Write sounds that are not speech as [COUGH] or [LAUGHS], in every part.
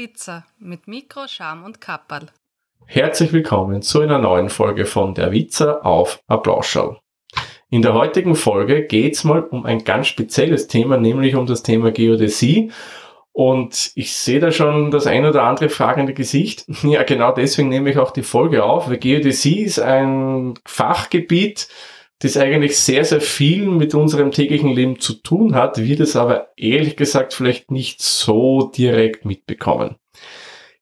Witzer mit Mikro, Scham und Kapperl. Herzlich willkommen zu einer neuen Folge von Der Witzer auf Applausschall. In der heutigen Folge geht's mal um ein ganz spezielles Thema, nämlich um das Thema Geodäsie. Und ich sehe da schon das ein oder andere fragende Gesicht. [LAUGHS] Ja, genau deswegen nehme ich auch die Folge auf, weil Geodäsie ist ein Fachgebiet, das eigentlich sehr, sehr viel mit unserem täglichen Leben zu tun hat, wir das aber ehrlich gesagt vielleicht nicht so direkt mitbekommen.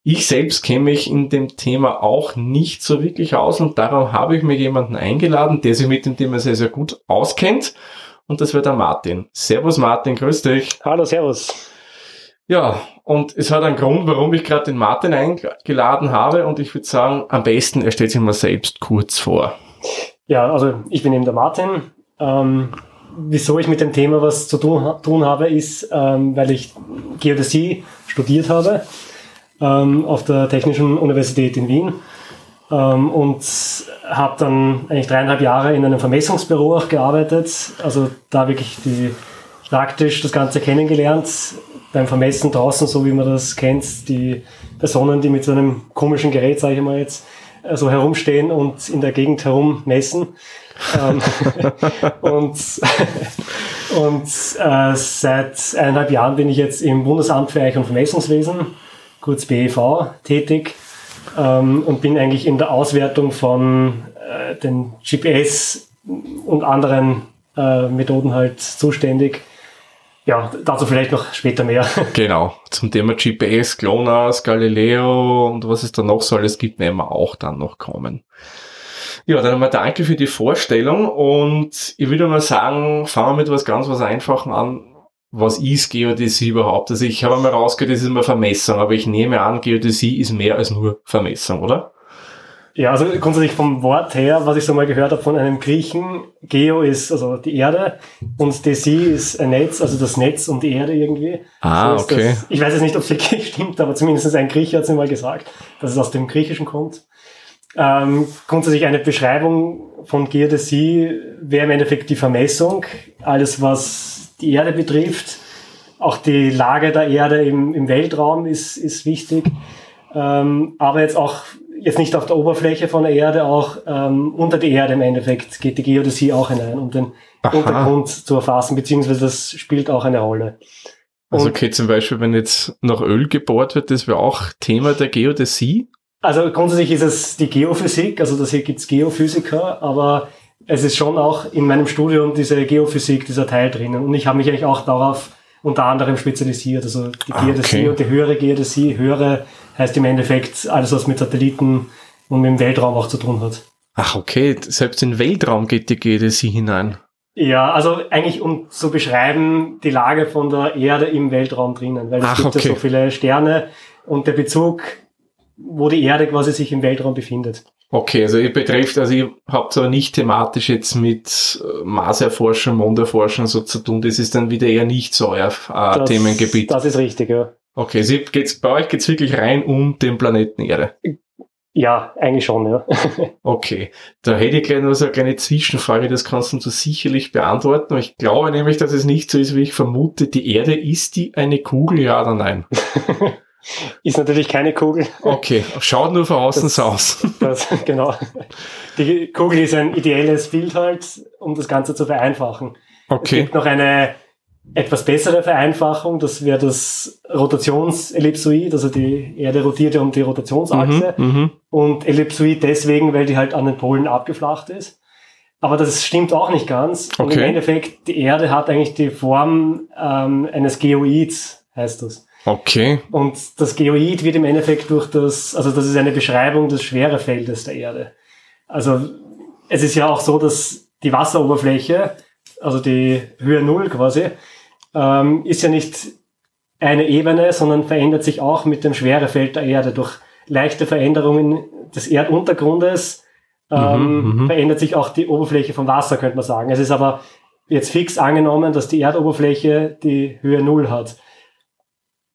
Ich selbst kenne mich in dem Thema auch nicht so wirklich aus und darum habe ich mir jemanden eingeladen, der sich mit dem Thema sehr, sehr gut auskennt. Und das wird der Martin. Servus Martin, grüß dich. Hallo, servus. Ja, und es hat einen Grund, warum ich gerade den Martin eingeladen habe und ich würde sagen, am besten er stellt sich mal selbst kurz vor. Ja, also ich bin eben der Martin. Ähm, wieso ich mit dem Thema was zu tun, tun habe, ist, ähm, weil ich Geodäsie studiert habe ähm, auf der Technischen Universität in Wien ähm, und habe dann eigentlich dreieinhalb Jahre in einem Vermessungsbüro auch gearbeitet. Also da wirklich die, praktisch das Ganze kennengelernt. Beim Vermessen draußen, so wie man das kennt, die Personen, die mit so einem komischen Gerät, sage ich mal jetzt, so herumstehen und in der Gegend herum messen. Ähm, [LAUGHS] und und äh, seit eineinhalb Jahren bin ich jetzt im Bundesamt für Eich- und Vermessungswesen, kurz BEV, tätig ähm, und bin eigentlich in der Auswertung von äh, den GPS und anderen äh, Methoden halt zuständig ja, dazu vielleicht noch später mehr. [LAUGHS] Genau, zum Thema GPS, GLONASS, Galileo und was es da noch so alles gibt, werden wir auch dann noch kommen. Ja, dann einmal danke für die Vorstellung und ich würde mal sagen, fangen wir mit was ganz was Einfachen an. Was ist Geodäsie überhaupt? Also ich habe mal rausgehört, das ist immer Vermessung, aber ich nehme an, Geodäsie ist mehr als nur Vermessung, oder? Ja, also grundsätzlich vom Wort her, was ich so mal gehört habe von einem Griechen, Geo ist also die Erde und Desi ist ein Netz, also das Netz und die Erde irgendwie. Ah, so okay. Das, ich weiß jetzt nicht, ob es wirklich [LAUGHS] stimmt, aber zumindest ein Grieche hat es mir mal gesagt, dass es aus dem Griechischen kommt. Ähm, grundsätzlich eine Beschreibung von Geodäsie wäre im Endeffekt die Vermessung, alles was die Erde betrifft. Auch die Lage der Erde im, im Weltraum ist, ist wichtig. Ähm, aber jetzt auch jetzt nicht auf der Oberfläche von der Erde, auch ähm, unter die Erde im Endeffekt geht die Geodäsie auch hinein, um den Aha. Untergrund zu erfassen, beziehungsweise das spielt auch eine Rolle. Also Und, okay, zum Beispiel, wenn jetzt nach Öl gebohrt wird, das wäre auch Thema der Geodäsie? Also grundsätzlich ist es die Geophysik, also das hier gibt's Geophysiker, aber es ist schon auch in meinem Studium diese Geophysik, dieser Teil drinnen. Und ich habe mich eigentlich auch darauf unter anderem spezialisiert. Also die ah, Geodäsie okay. und die höhere Geodäsie, höhere heißt im Endeffekt alles, was mit Satelliten und mit dem Weltraum auch zu tun hat. Ach, okay, selbst in den Weltraum geht die Geodäsie hinein. Ja, also eigentlich um zu beschreiben, die Lage von der Erde im Weltraum drinnen, weil es Ach, gibt okay. ja so viele Sterne und der Bezug, wo die Erde quasi sich im Weltraum befindet. Okay, also ihr betrifft, also ihr habt aber nicht thematisch jetzt mit äh, Marserforschung, Monderforschung so zu tun, das ist dann wieder eher nicht so euer äh, das, Themengebiet. Das ist richtig, ja. Okay, also geht's, bei euch geht's wirklich rein um den Planeten Erde. Ja, eigentlich schon, ja. [LAUGHS] okay, da hätte ich gleich noch so eine kleine Zwischenfrage, das kannst du sicherlich beantworten. Ich glaube nämlich, dass es nicht so ist, wie ich vermute. Die Erde, ist die eine Kugel, ja oder nein? [LAUGHS] ist natürlich keine Kugel. Okay, schaut nur von außen so aus. [LAUGHS] Das, genau. Die Kugel ist ein ideelles Bild halt, um das Ganze zu vereinfachen. Okay. Es gibt noch eine etwas bessere Vereinfachung, das wäre das Rotationsellipsoid, also die Erde rotiert ja um die Rotationsachse mhm, mhm, und Ellipsoid deswegen, weil die halt an den Polen abgeflacht ist. Aber das stimmt auch nicht ganz. Okay. Und im Endeffekt, die Erde hat eigentlich die Form ähm, eines Geoids, heißt das. Okay. Und das Geoid wird im Endeffekt durch das, also das ist eine Beschreibung des Schwerefeldes der Erde. Also es ist ja auch so, dass die Wasseroberfläche, also die Höhe Null quasi, ähm, ist ja nicht eine Ebene, sondern verändert sich auch mit dem Schwerefeld der Erde. Durch leichte Veränderungen des Erduntergrundes ähm, mhm, mhm, verändert sich auch die Oberfläche vom Wasser, könnte man sagen. Es ist aber jetzt fix angenommen, dass die Erdoberfläche die Höhe Null hat.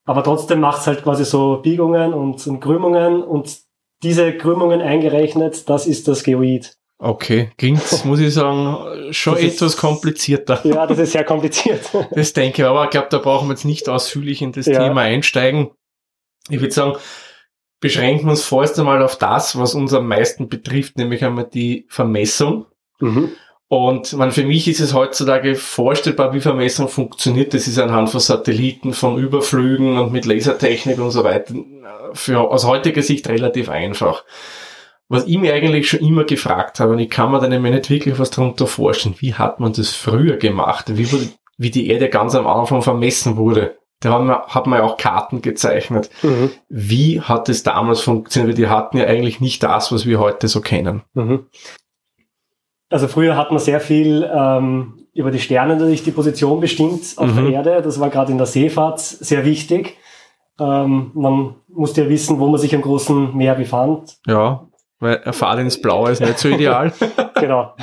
Aber trotzdem macht es halt quasi so Biegungen und, und Krümmungen und diese Krümmungen eingerechnet, das ist das Geoid. Okay, klingt, [LAUGHS] muss ich sagen, schon das etwas ist, komplizierter. Ja, das ist sehr kompliziert. [LAUGHS] Das denke ich, aber ich glaube, da brauchen wir jetzt nicht ausführlich in das ja. Thema einsteigen. Ich würde sagen, beschränken wir uns vorerst einmal auf das, was uns am meisten betrifft, nämlich einmal die Vermessung. Mhm. Und man, für mich ist es heutzutage vorstellbar, wie Vermessung funktioniert. Das ist anhand von Satelliten, von Überflügen und mit Lasertechnik und so weiter. Für, aus heutiger Sicht relativ einfach. Was ich mir eigentlich schon immer gefragt habe, und ich kann mir dann immer nicht wirklich was darunter vorstellen, wie hat man das früher gemacht? Wie, wurde, wie die Erde ganz am Anfang vermessen wurde? Da haben wir, hat man ja auch Karten gezeichnet. Mhm. Wie hat es damals funktioniert? Die hatten ja eigentlich nicht das, was wir heute so kennen. Mhm. Also früher hat man sehr viel ähm, über die Sterne natürlich die Position bestimmt auf mhm. der Erde. Das war gerade in der Seefahrt sehr wichtig. Ähm, man musste ja wissen, wo man sich am großen Meer befand. Ja, weil eine Fahrt ins Blaue ist nicht so ideal. [LAUGHS] genau.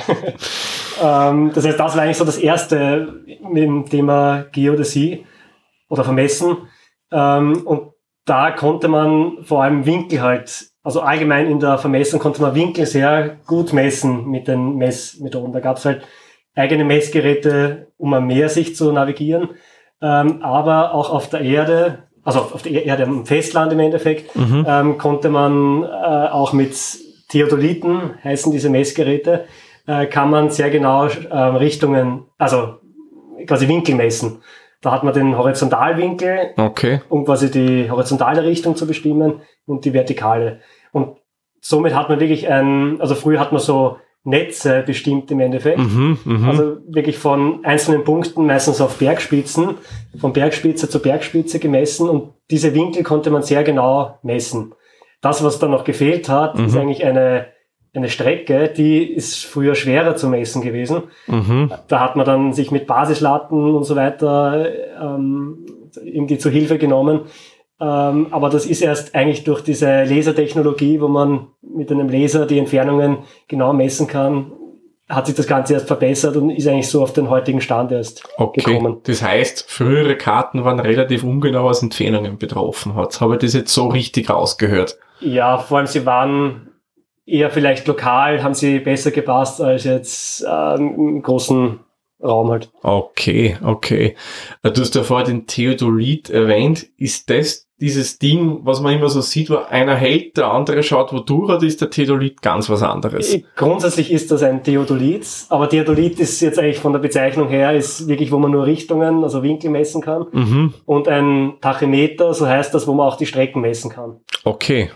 ähm, das heißt, das war eigentlich so das erste mit dem Thema Geodäsie oder vermessen. Ähm, und da konnte man vor allem Winkel halt, also allgemein in der Vermessung konnte man Winkel sehr gut messen mit den Messmethoden. Da gab es halt eigene Messgeräte, um am Meer sich zu navigieren, ähm, aber auch auf der Erde, also auf der Erde am Festland im Endeffekt, mhm. ähm, konnte man äh, auch mit Theodoliten, heißen diese Messgeräte, äh, kann man sehr genau äh, Richtungen, also quasi Winkel messen. Da hat man den Horizontalwinkel, okay. um quasi die horizontale Richtung zu bestimmen und die vertikale. Und somit hat man wirklich ein, also früher hat man so Netze bestimmt im Endeffekt. Mhm, mh. Also wirklich von einzelnen Punkten, meistens auf Bergspitzen, von Bergspitze zu Bergspitze gemessen und diese Winkel konnte man sehr genau messen. Das, was da noch gefehlt hat, mhm. ist eigentlich eine eine Strecke, die ist früher schwerer zu messen gewesen. Mhm. Da hat man dann sich mit Basislatten und so weiter ähm, irgendwie zu Hilfe genommen. Ähm, aber das ist erst eigentlich durch diese Lasertechnologie, wo man mit einem Laser die Entfernungen genau messen kann, hat sich das Ganze erst verbessert und ist eigentlich so auf den heutigen Stand erst okay. gekommen. Das heißt, frühere Karten waren relativ ungenau, was Entfernungen betroffen hat. Habe ich das jetzt so richtig rausgehört? Ja, vor allem sie waren eher vielleicht lokal haben sie besser gepasst als jetzt ähm, im großen Raum halt. Okay, okay. Du hast ja vorher den Theodolit erwähnt. Ist das dieses Ding, was man immer so sieht, wo einer hält, der andere schaut wo durch, oder ist der Theodolit ganz was anderes? Äh, grundsätzlich ist das ein Theodolit, aber Theodolit ist jetzt eigentlich von der Bezeichnung her, ist wirklich, wo man nur Richtungen, also Winkel messen kann. Mhm. Und ein Tachymeter, so heißt das, wo man auch die Strecken messen kann. Okay.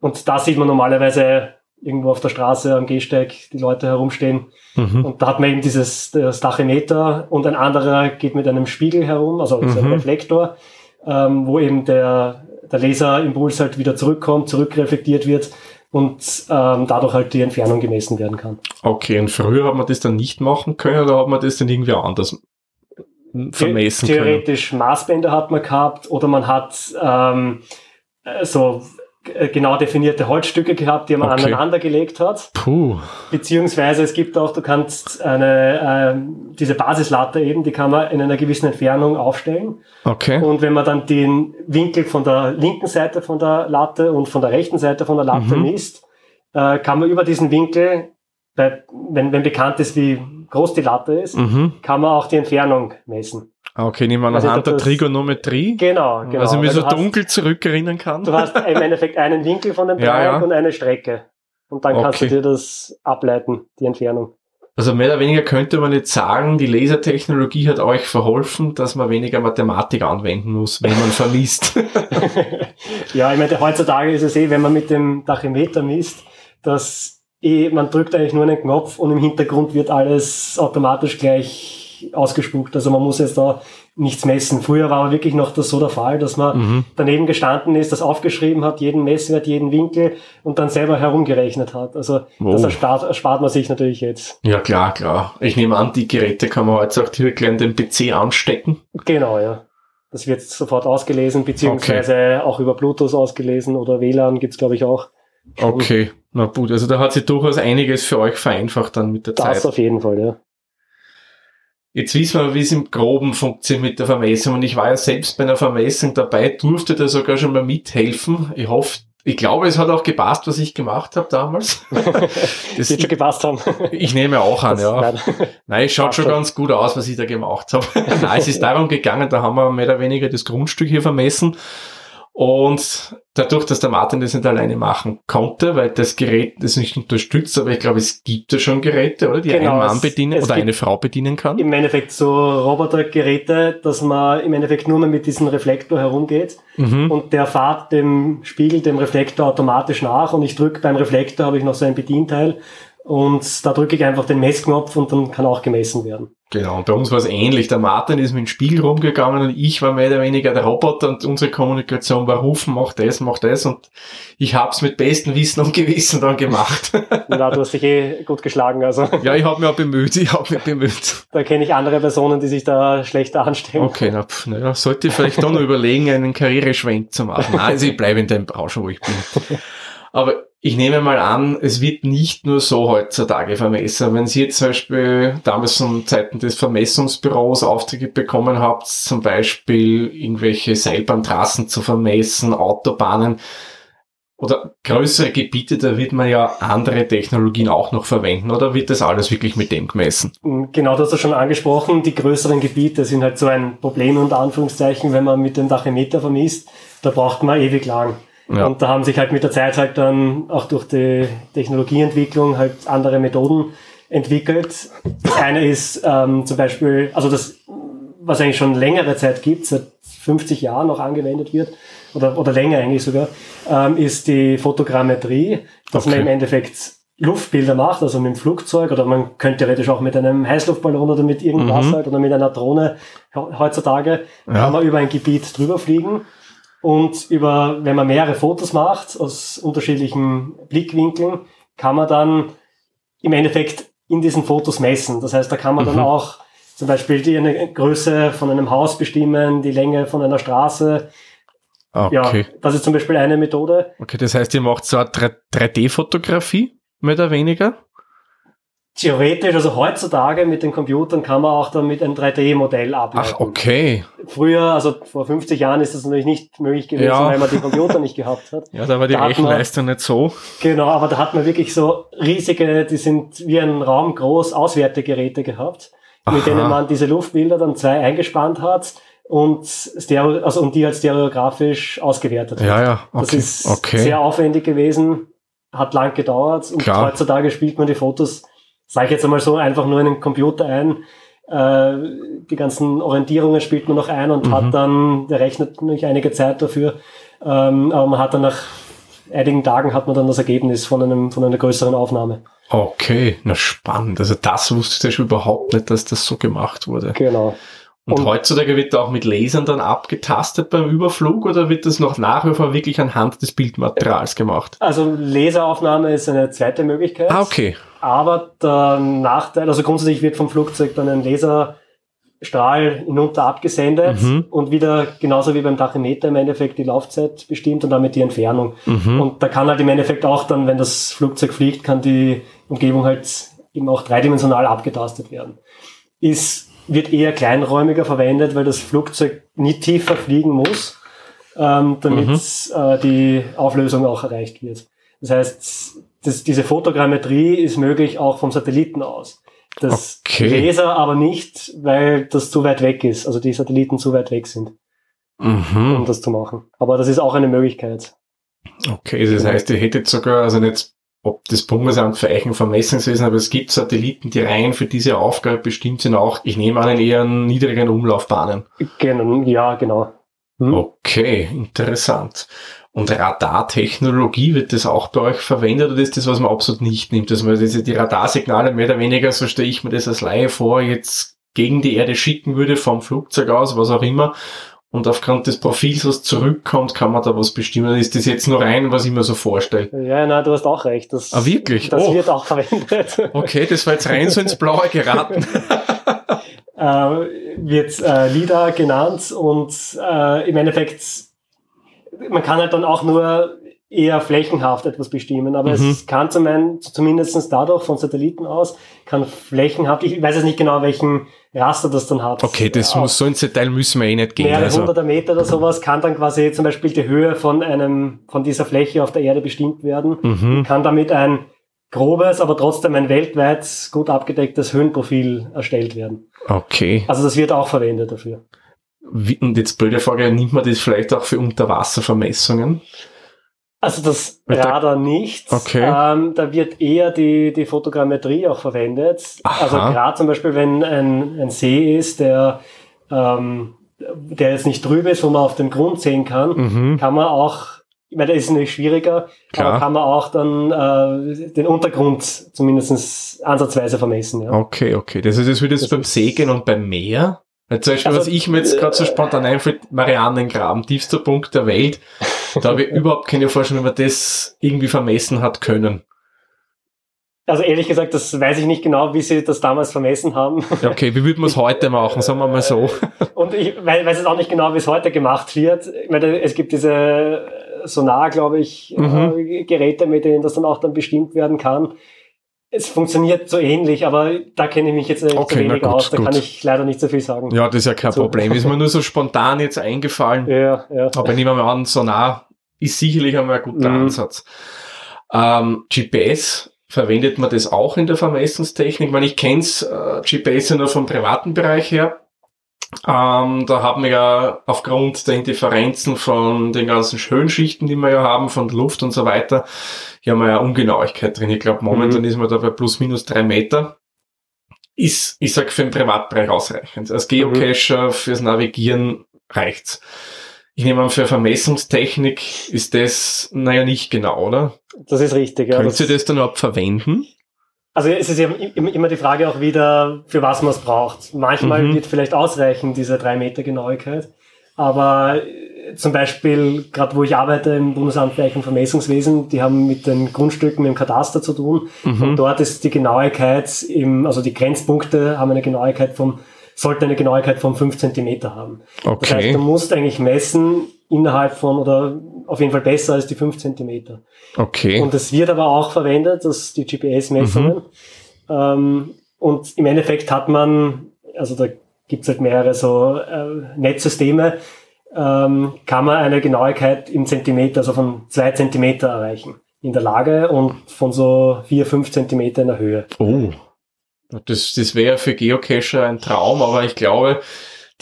Und da sieht man normalerweise irgendwo auf der Straße am Gehsteig die Leute herumstehen. Mhm. Und da hat man eben dieses das Tachymeter und ein anderer geht mit einem Spiegel herum, also mhm. ein Reflektor, ähm, wo eben der, der Laserimpuls halt wieder zurückkommt, zurückreflektiert wird und ähm, dadurch halt die Entfernung gemessen werden kann. Okay, und früher hat man das dann nicht machen können oder hat man das dann irgendwie anders vermessen The Theoretisch können? Maßbänder hat man gehabt oder man hat ähm, so äh, genau definierte Holzstücke gehabt, die man okay. aneinander gelegt hat. Puh. Beziehungsweise es gibt auch, du kannst eine, äh, diese Basislatte eben, die kann man in einer gewissen Entfernung aufstellen. Okay. Und wenn man dann den Winkel von der linken Seite von der Latte und von der rechten Seite von der Latte mhm. misst, äh, kann man über diesen Winkel, bei, wenn, wenn bekannt ist, wie groß die Latte ist, mhm. kann man auch die Entfernung messen. Ah, okay, nehmen wir also anhand der Trigonometrie. Genau, genau. Also ich mich so dunkel hast, zurückerinnern kann. Du hast im Endeffekt einen Winkel von dem Dreieck ja, ja. und eine Strecke. Und dann okay. kannst du dir das ableiten, die Entfernung. Also mehr oder weniger könnte man jetzt sagen, die Lasertechnologie hat euch verholfen, dass man weniger Mathematik anwenden muss, wenn man vermisst. [LAUGHS] ja, ich meine, heutzutage ist es eh, wenn man mit dem Tachymeter misst, dass eh, man drückt eigentlich nur einen Knopf und im Hintergrund wird alles automatisch gleich ausgespuckt. Also man muss jetzt da nichts messen. Früher war wirklich noch das so der Fall, dass man mhm. daneben gestanden ist, das aufgeschrieben hat, jeden Messwert, jeden Winkel und dann selber herumgerechnet hat. Also oh. das erspart, erspart man sich natürlich jetzt. Ja, klar, klar. Ich nehme an, die Geräte kann man heute auch direkt in den PC anstecken. Genau, ja. Das wird sofort ausgelesen, beziehungsweise okay. auch über Bluetooth ausgelesen oder WLAN gibt's glaube ich, auch. Okay, na gut, also da hat sich durchaus einiges für euch vereinfacht dann mit der das Zeit. Das auf jeden Fall, ja. Jetzt wissen wir, wie es im Groben funktioniert mit der Vermessung. Und ich war ja selbst bei einer Vermessung dabei, durfte da sogar schon mal mithelfen. Ich hoffe, ich glaube, es hat auch gepasst, was ich gemacht habe damals. [LAUGHS] das wird schon gepasst haben. Ich nehme auch an, das, ja. Nein, nein es schaut schon ganz gut aus, was ich da gemacht habe. [LAUGHS] nein, es ist darum gegangen, da haben wir mehr oder weniger das Grundstück hier vermessen. Und dadurch, dass der Martin das nicht alleine machen konnte, weil das Gerät das nicht unterstützt, aber ich glaube, es gibt ja schon Geräte, oder? Die Genau, ein Mann bedienen es oder eine Frau bedienen kann. Im Endeffekt so Robotergeräte, dass man im Endeffekt nur mehr mit diesem Reflektor herumgeht Mhm. und der fahrt dem Spiegel, dem Reflektor automatisch nach und ich drücke beim Reflektor, habe ich noch so ein Bedienteil und da drücke ich einfach den Messknopf und dann kann auch gemessen werden. Genau, und bei uns war es ähnlich. Der Martin ist mit dem Spiegel rumgegangen und ich war mehr oder weniger der Roboter und unsere Kommunikation war rufen, mach das, mach das und ich hab's mit bestem Wissen und Gewissen dann gemacht. [LAUGHS] Na, du hast dich eh gut geschlagen, also ja, ich habe mich auch bemüht, ich habe mich bemüht. da kenne ich andere Personen, die sich da schlechter anstellen. Okay, na, pf, naja, sollte ich vielleicht doch noch [LAUGHS] überlegen, einen Karriereschwenk zu machen. Nein, also ich bleibe in der Branche, wo ich bin. [LAUGHS] Aber ich nehme mal an, es wird nicht nur so heutzutage vermessen. Wenn Sie jetzt zum Beispiel damals von Zeiten des Vermessungsbüros Aufträge bekommen habt, zum Beispiel irgendwelche Seilbahntrassen zu vermessen, Autobahnen oder größere Gebiete, da wird man ja andere Technologien auch noch verwenden oder wird das alles wirklich mit dem gemessen? Genau, das hast du schon angesprochen. Die größeren Gebiete sind halt so ein Problem unter Anführungszeichen, wenn man mit dem Tachymeter vermisst. Da braucht man ewig lang. Ja. Und da haben sich halt mit der Zeit halt dann auch durch die Technologieentwicklung halt andere Methoden entwickelt. Das eine ist ähm, zum Beispiel, also das, was eigentlich schon längere Zeit gibt, seit 50 Jahren noch angewendet wird, oder, oder länger eigentlich sogar, ähm, ist die Fotogrammetrie, dass man Okay. im Endeffekt Luftbilder macht, also mit dem Flugzeug oder man könnte theoretisch auch mit einem Heißluftballon oder mit irgendwas Mhm. halt oder mit einer Drohne he- heutzutage Ja. kann man über ein Gebiet drüber fliegen und über, wenn man mehrere Fotos macht aus unterschiedlichen Blickwinkeln, kann man dann im Endeffekt in diesen Fotos messen. Das heißt, da kann man dann Mhm. auch zum Beispiel die eine Größe von einem Haus bestimmen, die Länge von einer Straße. Okay. Ja, das ist zum Beispiel eine Methode. Okay, das heißt, ihr macht so eine 3D-Fotografie, mehr oder weniger? Theoretisch, also heutzutage mit den Computern kann man auch dann mit einem 3D-Modell ableiten. Ach, okay. Früher, also vor 50 Jahren ist das natürlich nicht möglich gewesen, Ja. weil man die Computer nicht gehabt hat. [LAUGHS] Ja, da war die Da hat man- Rechenleistung nicht so. Genau, aber da hat man wirklich so riesige, die sind wie ein Raum groß, Auswertegeräte gehabt, mit Aha. denen man diese Luftbilder dann zwei eingespannt hat und Stereo, also und die halt stereografisch ausgewertet hat. Ja, ja, Das okay. ist okay. sehr aufwendig gewesen, hat lang gedauert und Klar. heutzutage spielt man die Fotos, sage ich jetzt einmal so, einfach nur in den Computer ein. Äh, die ganzen Orientierungen spielt man noch ein und Mhm. hat dann, der rechnet natürlich einige Zeit dafür, ähm, aber man hat dann nach einigen Tagen hat man dann das Ergebnis von einem von einer größeren Aufnahme. Okay, na spannend. Also das wusste ich schon überhaupt nicht, dass das so gemacht wurde. Genau. Und, Und- heutzutage wird da auch mit Lasern dann abgetastet beim Überflug oder wird das noch nach wie vor wirklich anhand des Bildmaterials gemacht? Also Laseraufnahme ist eine zweite Möglichkeit. Ah, okay. Aber der Nachteil, also grundsätzlich wird vom Flugzeug dann ein Laserstrahl hinunter abgesendet Mhm. und wieder genauso wie beim Tachymeter im Endeffekt die Laufzeit bestimmt und damit die Entfernung. Mhm. Und da kann halt im Endeffekt auch dann, wenn das Flugzeug fliegt, kann die Umgebung halt eben auch dreidimensional abgetastet werden. Ist, wird eher kleinräumiger verwendet, weil das Flugzeug nie tiefer fliegen muss, ähm, damit Mhm. äh, die Auflösung auch erreicht wird. Das heißt, das, diese Fotogrammetrie ist möglich auch vom Satelliten aus. Das Okay. Laser aber nicht, weil das zu weit weg ist, also die Satelliten zu weit weg sind, um Mhm. das zu machen. Aber das ist auch eine Möglichkeit. Okay, das heißt, ihr hättet sogar, also nicht, ob das Bundesamt für Eichenvermessungswesen, aber es gibt Satelliten, die rein für diese Aufgabe bestimmt sind, auch, ich nehme an, in eher niedrigen Umlaufbahnen. Genau, ja, genau. Hm? Okay, interessant. Und Radartechnologie, wird das auch bei euch verwendet oder ist das, was man absolut nicht nimmt? Dass man diese, die Radarsignale mehr oder weniger, so stelle ich mir das als Laie vor, jetzt gegen die Erde schicken würde, vom Flugzeug aus, was auch immer, und aufgrund des Profils, was zurückkommt, kann man da was bestimmen? Ist das jetzt nur rein, was ich mir so vorstelle? Ja, na, du hast auch recht. Das, Ah, wirklich? Das Oh. wird auch verwendet. Okay, das war jetzt rein so ins Blaue geraten. [LAUGHS] äh, wird äh, LIDAR genannt und äh, im Endeffekt, man kann halt dann auch nur eher flächenhaft etwas bestimmen, aber Mhm. es kann zum einen, zumindest dadurch von Satelliten aus, kann flächenhaft, ich weiß jetzt nicht genau, welchen Raster das dann hat. Okay, das Auf muss so ins Detail müssen wir eh nicht gehen. mehrere Also, hunderter Meter oder sowas, kann dann quasi zum Beispiel die Höhe von einem, von dieser Fläche auf der Erde bestimmt werden mhm. kann damit ein grobes, aber trotzdem ein weltweit gut abgedecktes Höhenprofil erstellt werden. Okay. Also das wird auch verwendet dafür. Wie, und jetzt blöde Frage, nimmt man das vielleicht auch für Unterwasservermessungen? Also das Radar nicht. Okay. Ähm, da wird eher die, die Fotogrammetrie auch verwendet. Aha. Also gerade zum Beispiel, wenn ein, ein See ist, der, ähm, der jetzt nicht drüber ist, wo man auf dem Grund sehen kann, Mhm. kann man auch, ich meine, das ist natürlich schwieriger, Klar. aber kann man auch dann äh, den Untergrund zumindest ansatzweise vermessen. Ja. Okay, okay. Das heißt, das würde jetzt Das beim ist- See gehen und beim Meer? Zum Beispiel, Also, was ich mir jetzt gerade so spontan einfällt, Marianengraben, tiefster Punkt der Welt. Da habe ich [LAUGHS] überhaupt keine Vorstellung, wie man das irgendwie vermessen hat können. Also ehrlich gesagt, das weiß ich nicht genau, wie sie das damals vermessen haben. Okay, wie würden wir es [LAUGHS] heute machen? Sagen wir mal so. Und ich weiß, weiß jetzt auch nicht genau, wie es heute gemacht wird. Ich meine, es gibt diese Sonar, glaube ich, Mhm. äh, Geräte, mit denen das dann auch dann bestimmt werden kann. Es funktioniert so ähnlich, aber da kenne ich mich jetzt Okay, zu wenig gut, aus. Da gut. kann ich leider nicht so viel sagen. Ja, das ist ja kein So. Problem. Ist mir nur so spontan jetzt eingefallen. ja. ja. Aber nehmen wir mal an, Sonar ist sicherlich einmal ein guter Mhm. Ansatz. Ähm, GPS, verwendet man das auch in der Vermessungstechnik? Ich meine, ich kenne äh, GPS ja nur vom privaten Bereich her. Ähm, da haben wir ja aufgrund der Indifferenzen von den ganzen Höhenschichten, die wir ja haben, von der Luft und so weiter, hier haben wir ja Ungenauigkeit drin. Ich glaube, momentan ist man da bei plus minus drei Meter. Ist, ich sag, für den Privatbereich ausreichend. Als Geocacher fürs Navigieren reicht's. Ich nehme an, für Vermessungstechnik ist das, naja, nicht genau, oder? Das ist richtig. Ja. Könnt ihr das dann überhaupt verwenden? Also es ist ja im- immer die Frage auch wieder, für was man es braucht. Manchmal Mhm. wird vielleicht ausreichen, diese drei Meter Genauigkeit. Aber äh, zum Beispiel, gerade wo ich arbeite im Bundesamt für und Vermessungswesen, die haben mit den Grundstücken im Kataster zu tun. Und Mhm. dort ist die Genauigkeit im, also die Grenzpunkte haben eine Genauigkeit vom, sollten eine Genauigkeit von 5 Zentimeter haben. Das heißt, Okay. du musst eigentlich messen innerhalb von oder auf jeden Fall besser als die 5 Zentimeter. Okay. Und es wird aber auch verwendet, das die GPS-Messungen. Ähm, und im Endeffekt hat man, also da gibt's halt mehrere so äh, Netzsysteme, ähm, kann man eine Genauigkeit im Zentimeter, also von zwei Zentimeter erreichen in der Lage und von so vier, fünf Zentimeter in der Höhe. Oh. Das, das wäre für Geocacher ein Traum, aber ich glaube,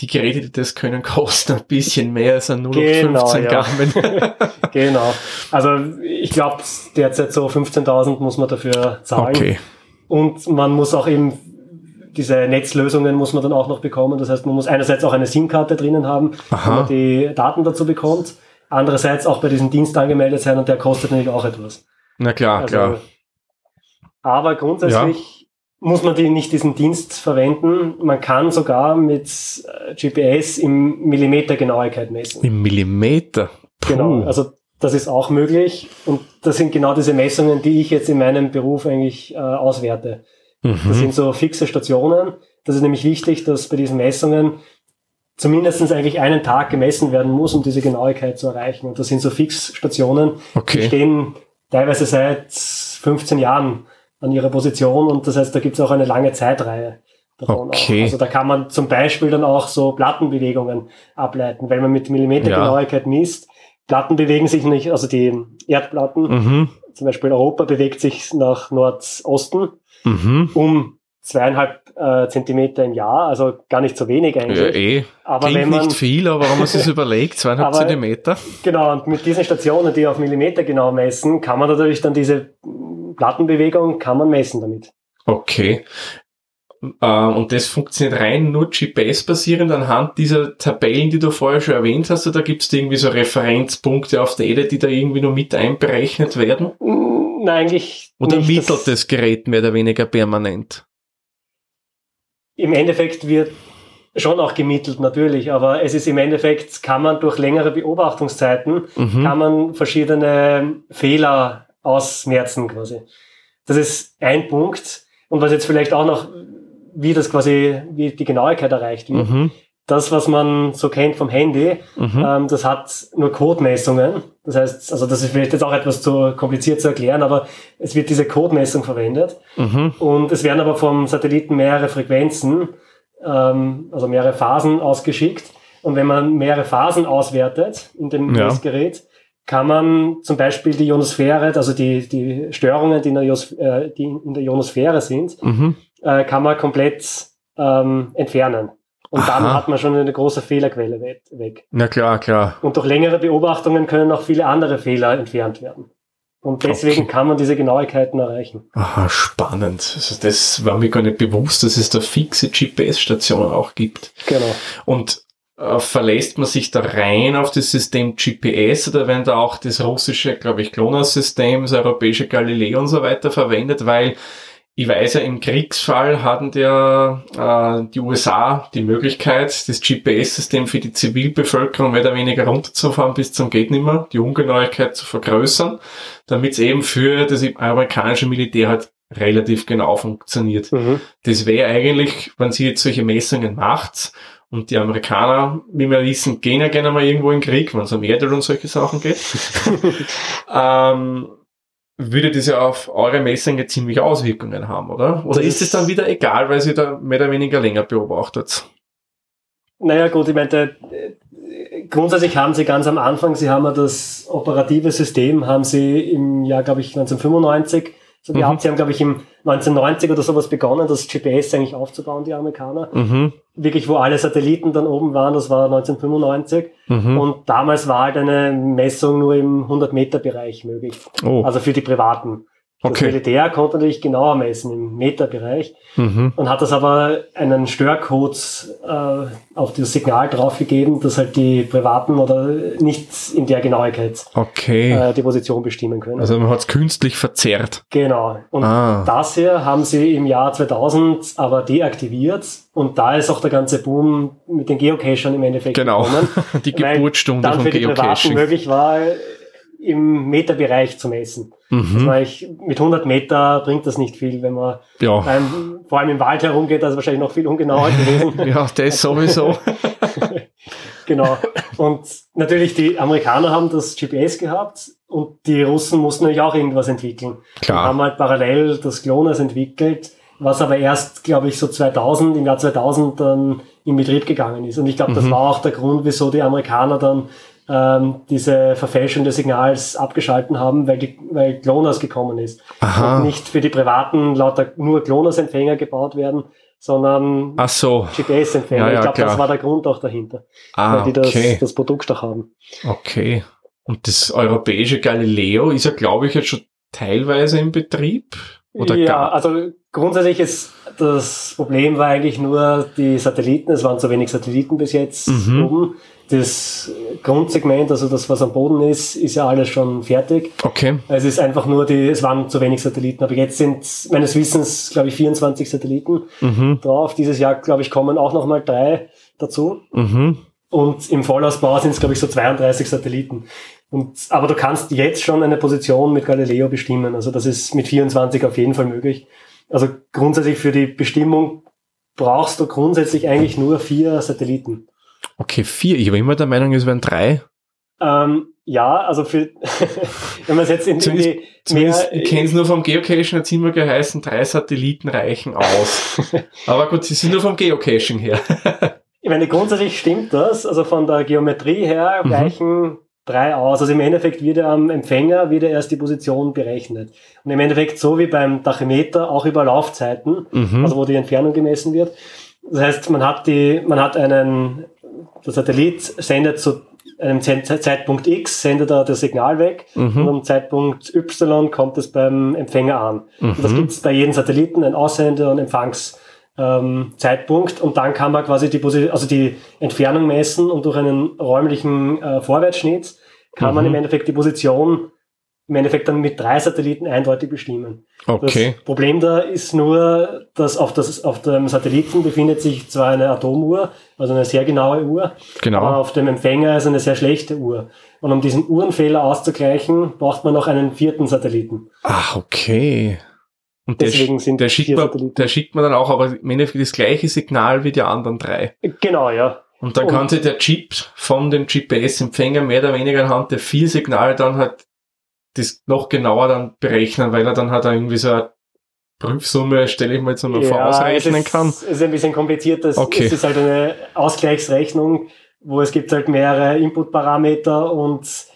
die Geräte, die das können, kosten ein bisschen mehr als ein 0815 Genau, ja. Garmin. [LAUGHS] Genau. Also ich glaube, derzeit so 15.000 muss man dafür zahlen. Okay. Und man muss auch eben diese Netzlösungen muss man dann auch noch bekommen. Das heißt, man muss einerseits auch eine SIM-Karte drinnen haben, wo Aha. man die Daten dazu bekommt. Andererseits auch bei diesem Dienst angemeldet sein und der kostet natürlich auch etwas. Na klar, Also, klar. Aber grundsätzlich muss man die nicht diesen Dienst verwenden. Man kann sogar mit äh, GPS im Millimeter Genauigkeit messen. Im Millimeter. Puh. Genau, also das ist auch möglich und das sind genau diese Messungen, die ich jetzt in meinem Beruf eigentlich äh, auswerte. Das mhm. sind so fixe Stationen. Das ist nämlich wichtig, dass bei diesen Messungen zumindestens eigentlich einen Tag gemessen werden muss, um diese Genauigkeit zu erreichen. Und das sind so Fixstationen, die Okay. stehen teilweise seit 15 Jahren an ihrer Position und das heißt, da gibt es auch eine lange Zeitreihe davon. Okay. Auch. Also da kann man zum Beispiel dann auch so Plattenbewegungen ableiten, weil man mit Millimetergenauigkeit misst. Platten bewegen sich nicht, also die Erdplatten, Mhm. zum Beispiel Europa bewegt sich nach Nordosten Mhm. um zweieinhalb äh, Zentimeter im Jahr, also gar nicht so wenig eigentlich. Ja, eh. aber Klingt wenn man, nicht viel, aber wenn man sich [LAUGHS] überlegt, zweieinhalb Aber- Zentimeter. genau, und mit diesen Stationen, die auf Millimeter genau messen, kann man natürlich dann diese Plattenbewegung, kann man messen damit. Okay. Ähm, und das funktioniert rein nur GPS-basierend anhand dieser Tabellen, die du vorher schon erwähnt hast, oder gibt es irgendwie so Referenzpunkte auf der Erde, die da irgendwie noch mit einberechnet werden? Nein, eigentlich Oder nicht. mittelt das Gerät mehr oder weniger permanent? Im Endeffekt wird schon auch gemittelt natürlich, aber es ist im Endeffekt, kann man durch längere Beobachtungszeiten, Mhm. kann man verschiedene Fehler ausmerzen quasi. Das ist ein Punkt. Und was jetzt vielleicht auch noch, wie das quasi, wie die Genauigkeit erreicht wird. Mhm. Das, was man so kennt vom Handy, Mhm. ähm, das hat nur Codemessungen. Das heißt, also das ist vielleicht jetzt auch etwas zu kompliziert zu erklären, aber es wird diese Codemessung verwendet. Mhm. Und es werden aber vom Satelliten mehrere Frequenzen, ähm, also mehrere Phasen ausgeschickt. Und wenn man mehrere Phasen auswertet in dem Ja. Kann man zum Beispiel die Ionosphäre, also die, die Störungen, die in der, Ios, äh, die in der Ionosphäre sind, Mhm. äh, kann man komplett ähm, entfernen. Und dann Aha. hat man schon eine große Fehlerquelle we- weg. Na klar, klar. Und durch längere Beobachtungen können auch viele andere Fehler entfernt werden. Und deswegen Okay. kann man diese Genauigkeiten erreichen. Aha, spannend. Also das war mir gar nicht bewusst, dass es da fixe GPS-Stationen auch gibt. Genau. Und verlässt man sich da rein auf das System GPS oder werden da auch das russische, glaube ich, GLONASS-System, das europäische Galileo und so weiter verwendet? Weil ich weiß ja, im Kriegsfall hatten der, äh, die USA die Möglichkeit, das GPS-System für die Zivilbevölkerung mehr oder weniger runterzufahren bis zum geht nimmer, die Ungenauigkeit zu vergrößern, damit es eben für das amerikanische Militär halt relativ genau funktioniert. Mhm. Das wäre eigentlich, wenn sie jetzt solche Messungen macht und die Amerikaner, wie wir wissen, gehen ja gerne mal irgendwo in den Krieg, wenn es um Erdöl und solche Sachen geht, [LAUGHS] ähm, würde das ja auf eure Messungen ziemlich Auswirkungen haben, oder? Oder Das ist es dann wieder egal, weil sie da mehr oder weniger länger beobachtet? Naja, gut, ich meinte, äh, grundsätzlich haben sie ganz am Anfang, sie haben ja das operative System, haben sie im Jahr, glaube ich, 1995 so Mhm. gehabt. Sie haben, glaube ich, im 1990 oder sowas begonnen, das GPS eigentlich aufzubauen, die Amerikaner. Mhm. Wirklich, wo alle Satelliten dann oben waren, das war 1995. Mhm. Und damals war halt eine Messung nur im 100-Meter-Bereich möglich. oh, Also für die Privaten. Das okay. Militär konnte natürlich genauer messen im Meterbereich Mhm. und hat das aber einen Störcode äh, auf das Signal draufgegeben, dass halt die Privaten oder nicht in der Genauigkeit Okay. äh, die Position bestimmen können. Also man hat es künstlich verzerrt. genau. Und Ah. das hier haben sie im Jahr 2000 aber deaktiviert und da ist auch der ganze Boom mit den Geocachern im Endeffekt Genau. gekommen. [LAUGHS] Die Geburtsstunde dann von für die Privaten Geocaching. möglich war, im Meterbereich zu messen. Mhm. Weil ich, mit 100 Meter bringt das nicht viel, wenn man Ja. beim, vor allem im Wald herumgeht, das ist wahrscheinlich noch viel ungenauer gewesen. [LAUGHS] ja, das sowieso. [LAUGHS] genau. Und natürlich die Amerikaner haben das GPS gehabt und die Russen mussten natürlich auch irgendwas entwickeln. Klar. Haben halt parallel das GLONASS entwickelt, was aber erst, glaube ich, so 2000, im Jahr 2000 dann in Betrieb gegangen ist. Und ich glaube, das Mhm. war auch der Grund, wieso die Amerikaner dann ähm, diese Verfälschung des Signals abgeschalten haben, weil, die, weil GLONASS gekommen ist. Aha. Und nicht für die privaten lauter nur GLONASS-Empfänger gebaut werden, sondern Ach so. GPS-Empfänger. Ja, ja, ich glaube, das war der Grund auch dahinter, Ah, weil die das, okay. das Produkt auch haben. Okay. Und das europäische Galileo ist ja, glaube ich, jetzt schon teilweise im Betrieb? Oder ja, gar? also grundsätzlich ist das Problem war eigentlich nur die Satelliten. Es waren zu wenig Satelliten bis jetzt Mhm. oben. Das Grundsegment, also das, was am Boden ist, ist ja alles schon fertig. Okay. Es ist einfach nur die, es waren zu wenig Satelliten. Aber jetzt sind meines Wissens, glaube ich, 24 Satelliten Mhm. drauf. Dieses Jahr, glaube ich, kommen auch nochmal drei dazu. Mhm. Und im Vollausbau sind es, glaube ich, so 32 Satelliten. Und, aber du kannst jetzt schon eine Position mit Galileo bestimmen. Also das ist mit 24 auf jeden Fall möglich. Also grundsätzlich für die Bestimmung brauchst du grundsätzlich eigentlich nur vier Satelliten. Okay, vier. Ich war immer der Meinung, es wären drei. Ähm, ja, also für, [LAUGHS] wenn man es jetzt in, in Zumindest- die Zumindest, mehr, ich kenne es nur vom Geocaching, hat es immer geheißen, drei Satelliten reichen aus. [LAUGHS] Aber gut, sie sind nur vom Geocaching her. [LAUGHS] Ich meine, grundsätzlich stimmt das. Also von der Geometrie her Mhm. reichen drei aus. Also im Endeffekt wird ja am Empfänger wieder erst die Position berechnet. Und im Endeffekt so wie beim Tachymeter auch über Laufzeiten, Mhm. also wo die Entfernung gemessen wird. Das heißt, man hat die, man hat einen, der Satellit sendet zu einem Ze- Zeitpunkt X, sendet er das Signal weg Mhm. und am Zeitpunkt Y kommt es beim Empfänger an. Und das Mhm. gibt es bei jedem Satelliten, ein Aussender- und Empfangs ähm, Zeitpunkt und dann kann man quasi die, Posi also die Entfernung messen und durch einen räumlichen äh, Vorwärtsschnitt kann man Mhm. im Endeffekt die Position im Endeffekt dann mit drei Satelliten eindeutig bestimmen. Okay. Das Problem da ist nur, dass auf, das, auf dem Satelliten befindet sich zwar eine Atomuhr, also eine sehr genaue Uhr, aber Genau. auf dem Empfänger ist eine sehr schlechte Uhr. Und um diesen Uhrenfehler auszugleichen, braucht man noch einen vierten Satelliten. Ach, okay. Und der, Deswegen sch- sind der, schickt vier man, Satelliten. der schickt man dann auch, aber im Endeffekt das gleiche Signal wie die anderen drei. Genau, ja. Und dann Und- kann sich der Chip von dem GPS-Empfänger mehr oder weniger anhand der vier Signale dann halt das noch genauer dann berechnen, weil er dann halt irgendwie so eine Prüfsumme, stelle ich mir jetzt einmal vor, ausrechnen es ist, kann. Es ist ein bisschen kompliziert. Das, Okay. Es ist halt eine Ausgleichsrechnung, wo es gibt halt mehrere Inputparameter und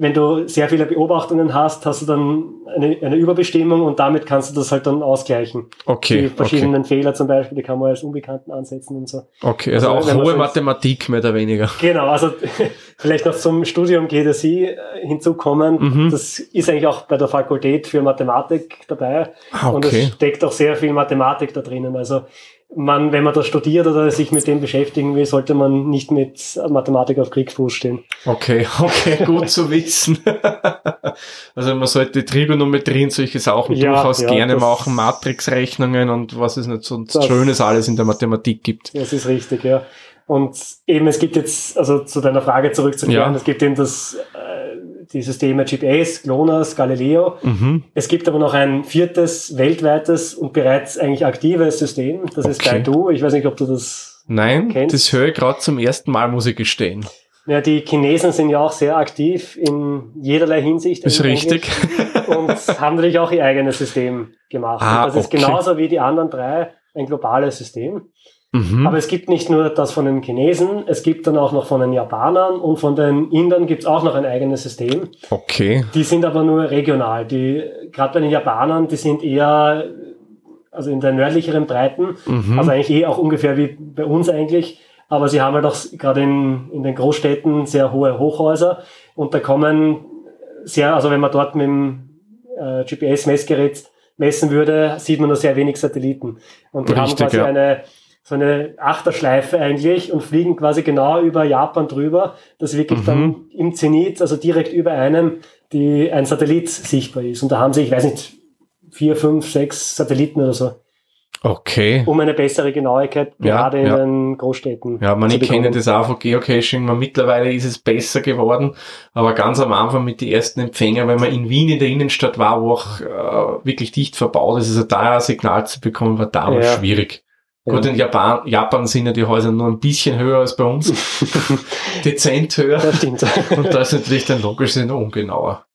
wenn du sehr viele Beobachtungen hast, hast du dann eine, eine Überbestimmung und damit kannst du das halt dann ausgleichen. Okay. Die verschiedenen okay. Fehler zum Beispiel, die kann man als Unbekannten ansetzen und so. Okay, also, Also, auch hohe so Mathematik mehr oder weniger. Genau, also [LAUGHS] vielleicht noch zum Studium GDSI äh, hinzukommen. Mhm. Das ist eigentlich auch bei der Fakultät für Mathematik dabei. Ah, Und es okay. steckt auch sehr viel Mathematik da drinnen. Also man, wenn man das studiert oder sich mit dem beschäftigen will, sollte man nicht mit Mathematik auf Kriegsfuß stehen. Okay, [LAUGHS] okay, gut zu wissen. [LAUGHS] also man sollte Trigonometrie und solche Sachen Ja, durchaus ja, gerne machen, Matrixrechnungen und was es nicht so Das- Schönes alles in der Mathematik gibt. Das ist richtig, ja. Und eben, es gibt jetzt, also zu deiner Frage zurückzukehren, Ja. es gibt eben das, äh, die Systeme GPS, GLONASS, Galileo. Mhm. Es gibt aber noch ein viertes, weltweites und bereits eigentlich aktives System. Das ist Okay. Baidu. Ich weiß nicht, ob du das Nein, Kennst- das höre ich gerade zum ersten Mal, muss ich gestehen. Ja, die Chinesen sind ja auch sehr aktiv in jederlei Hinsicht. Ist richtig. [LAUGHS] Und haben natürlich auch ihr eigenes System gemacht. Ah, und das ist okay. genauso wie die anderen drei ein globales System. Mhm. Aber es gibt nicht nur das von den Chinesen, es gibt dann auch noch von den Japanern und von den Indern gibt es auch noch ein eigenes System. Okay. Die sind aber nur regional. Die, gerade bei den Japanern, die sind eher, also in der nördlicheren Breiten, Mhm. also eigentlich eh auch ungefähr wie bei uns eigentlich. Aber sie haben halt auch gerade in, in den Großstädten sehr hohe Hochhäuser und da kommen sehr, also wenn man dort mit dem äh, GPS-Messgerät messen würde, sieht man nur sehr wenig Satelliten. Und die haben Richtig, quasi ja. eine, so eine Achterschleife eigentlich und fliegen quasi genau über Japan drüber, dass wirklich Mhm. dann im Zenit, also direkt über einem, die, ein Satellit sichtbar ist. Und da haben sie, ich weiß nicht, vier, fünf, sechs Satelliten oder so Okay. um eine bessere Genauigkeit Ja, gerade in ja. den Großstädten. Ja, man, ich kenne das auch von Geocaching. Man, mittlerweile ist es besser geworden, aber ganz am Anfang mit den ersten Empfängern, wenn man in Wien in der Innenstadt war, wo auch äh, wirklich dicht verbaut ist, also da ein Signal zu bekommen, war damals Ja. schwierig. Gut, in Japan, Japan sind ja die Häuser nur ein bisschen höher als bei uns. [LAUGHS] Dezent höher. Das stimmt. [LAUGHS] Und da ist natürlich dann logisch sind ungenauer.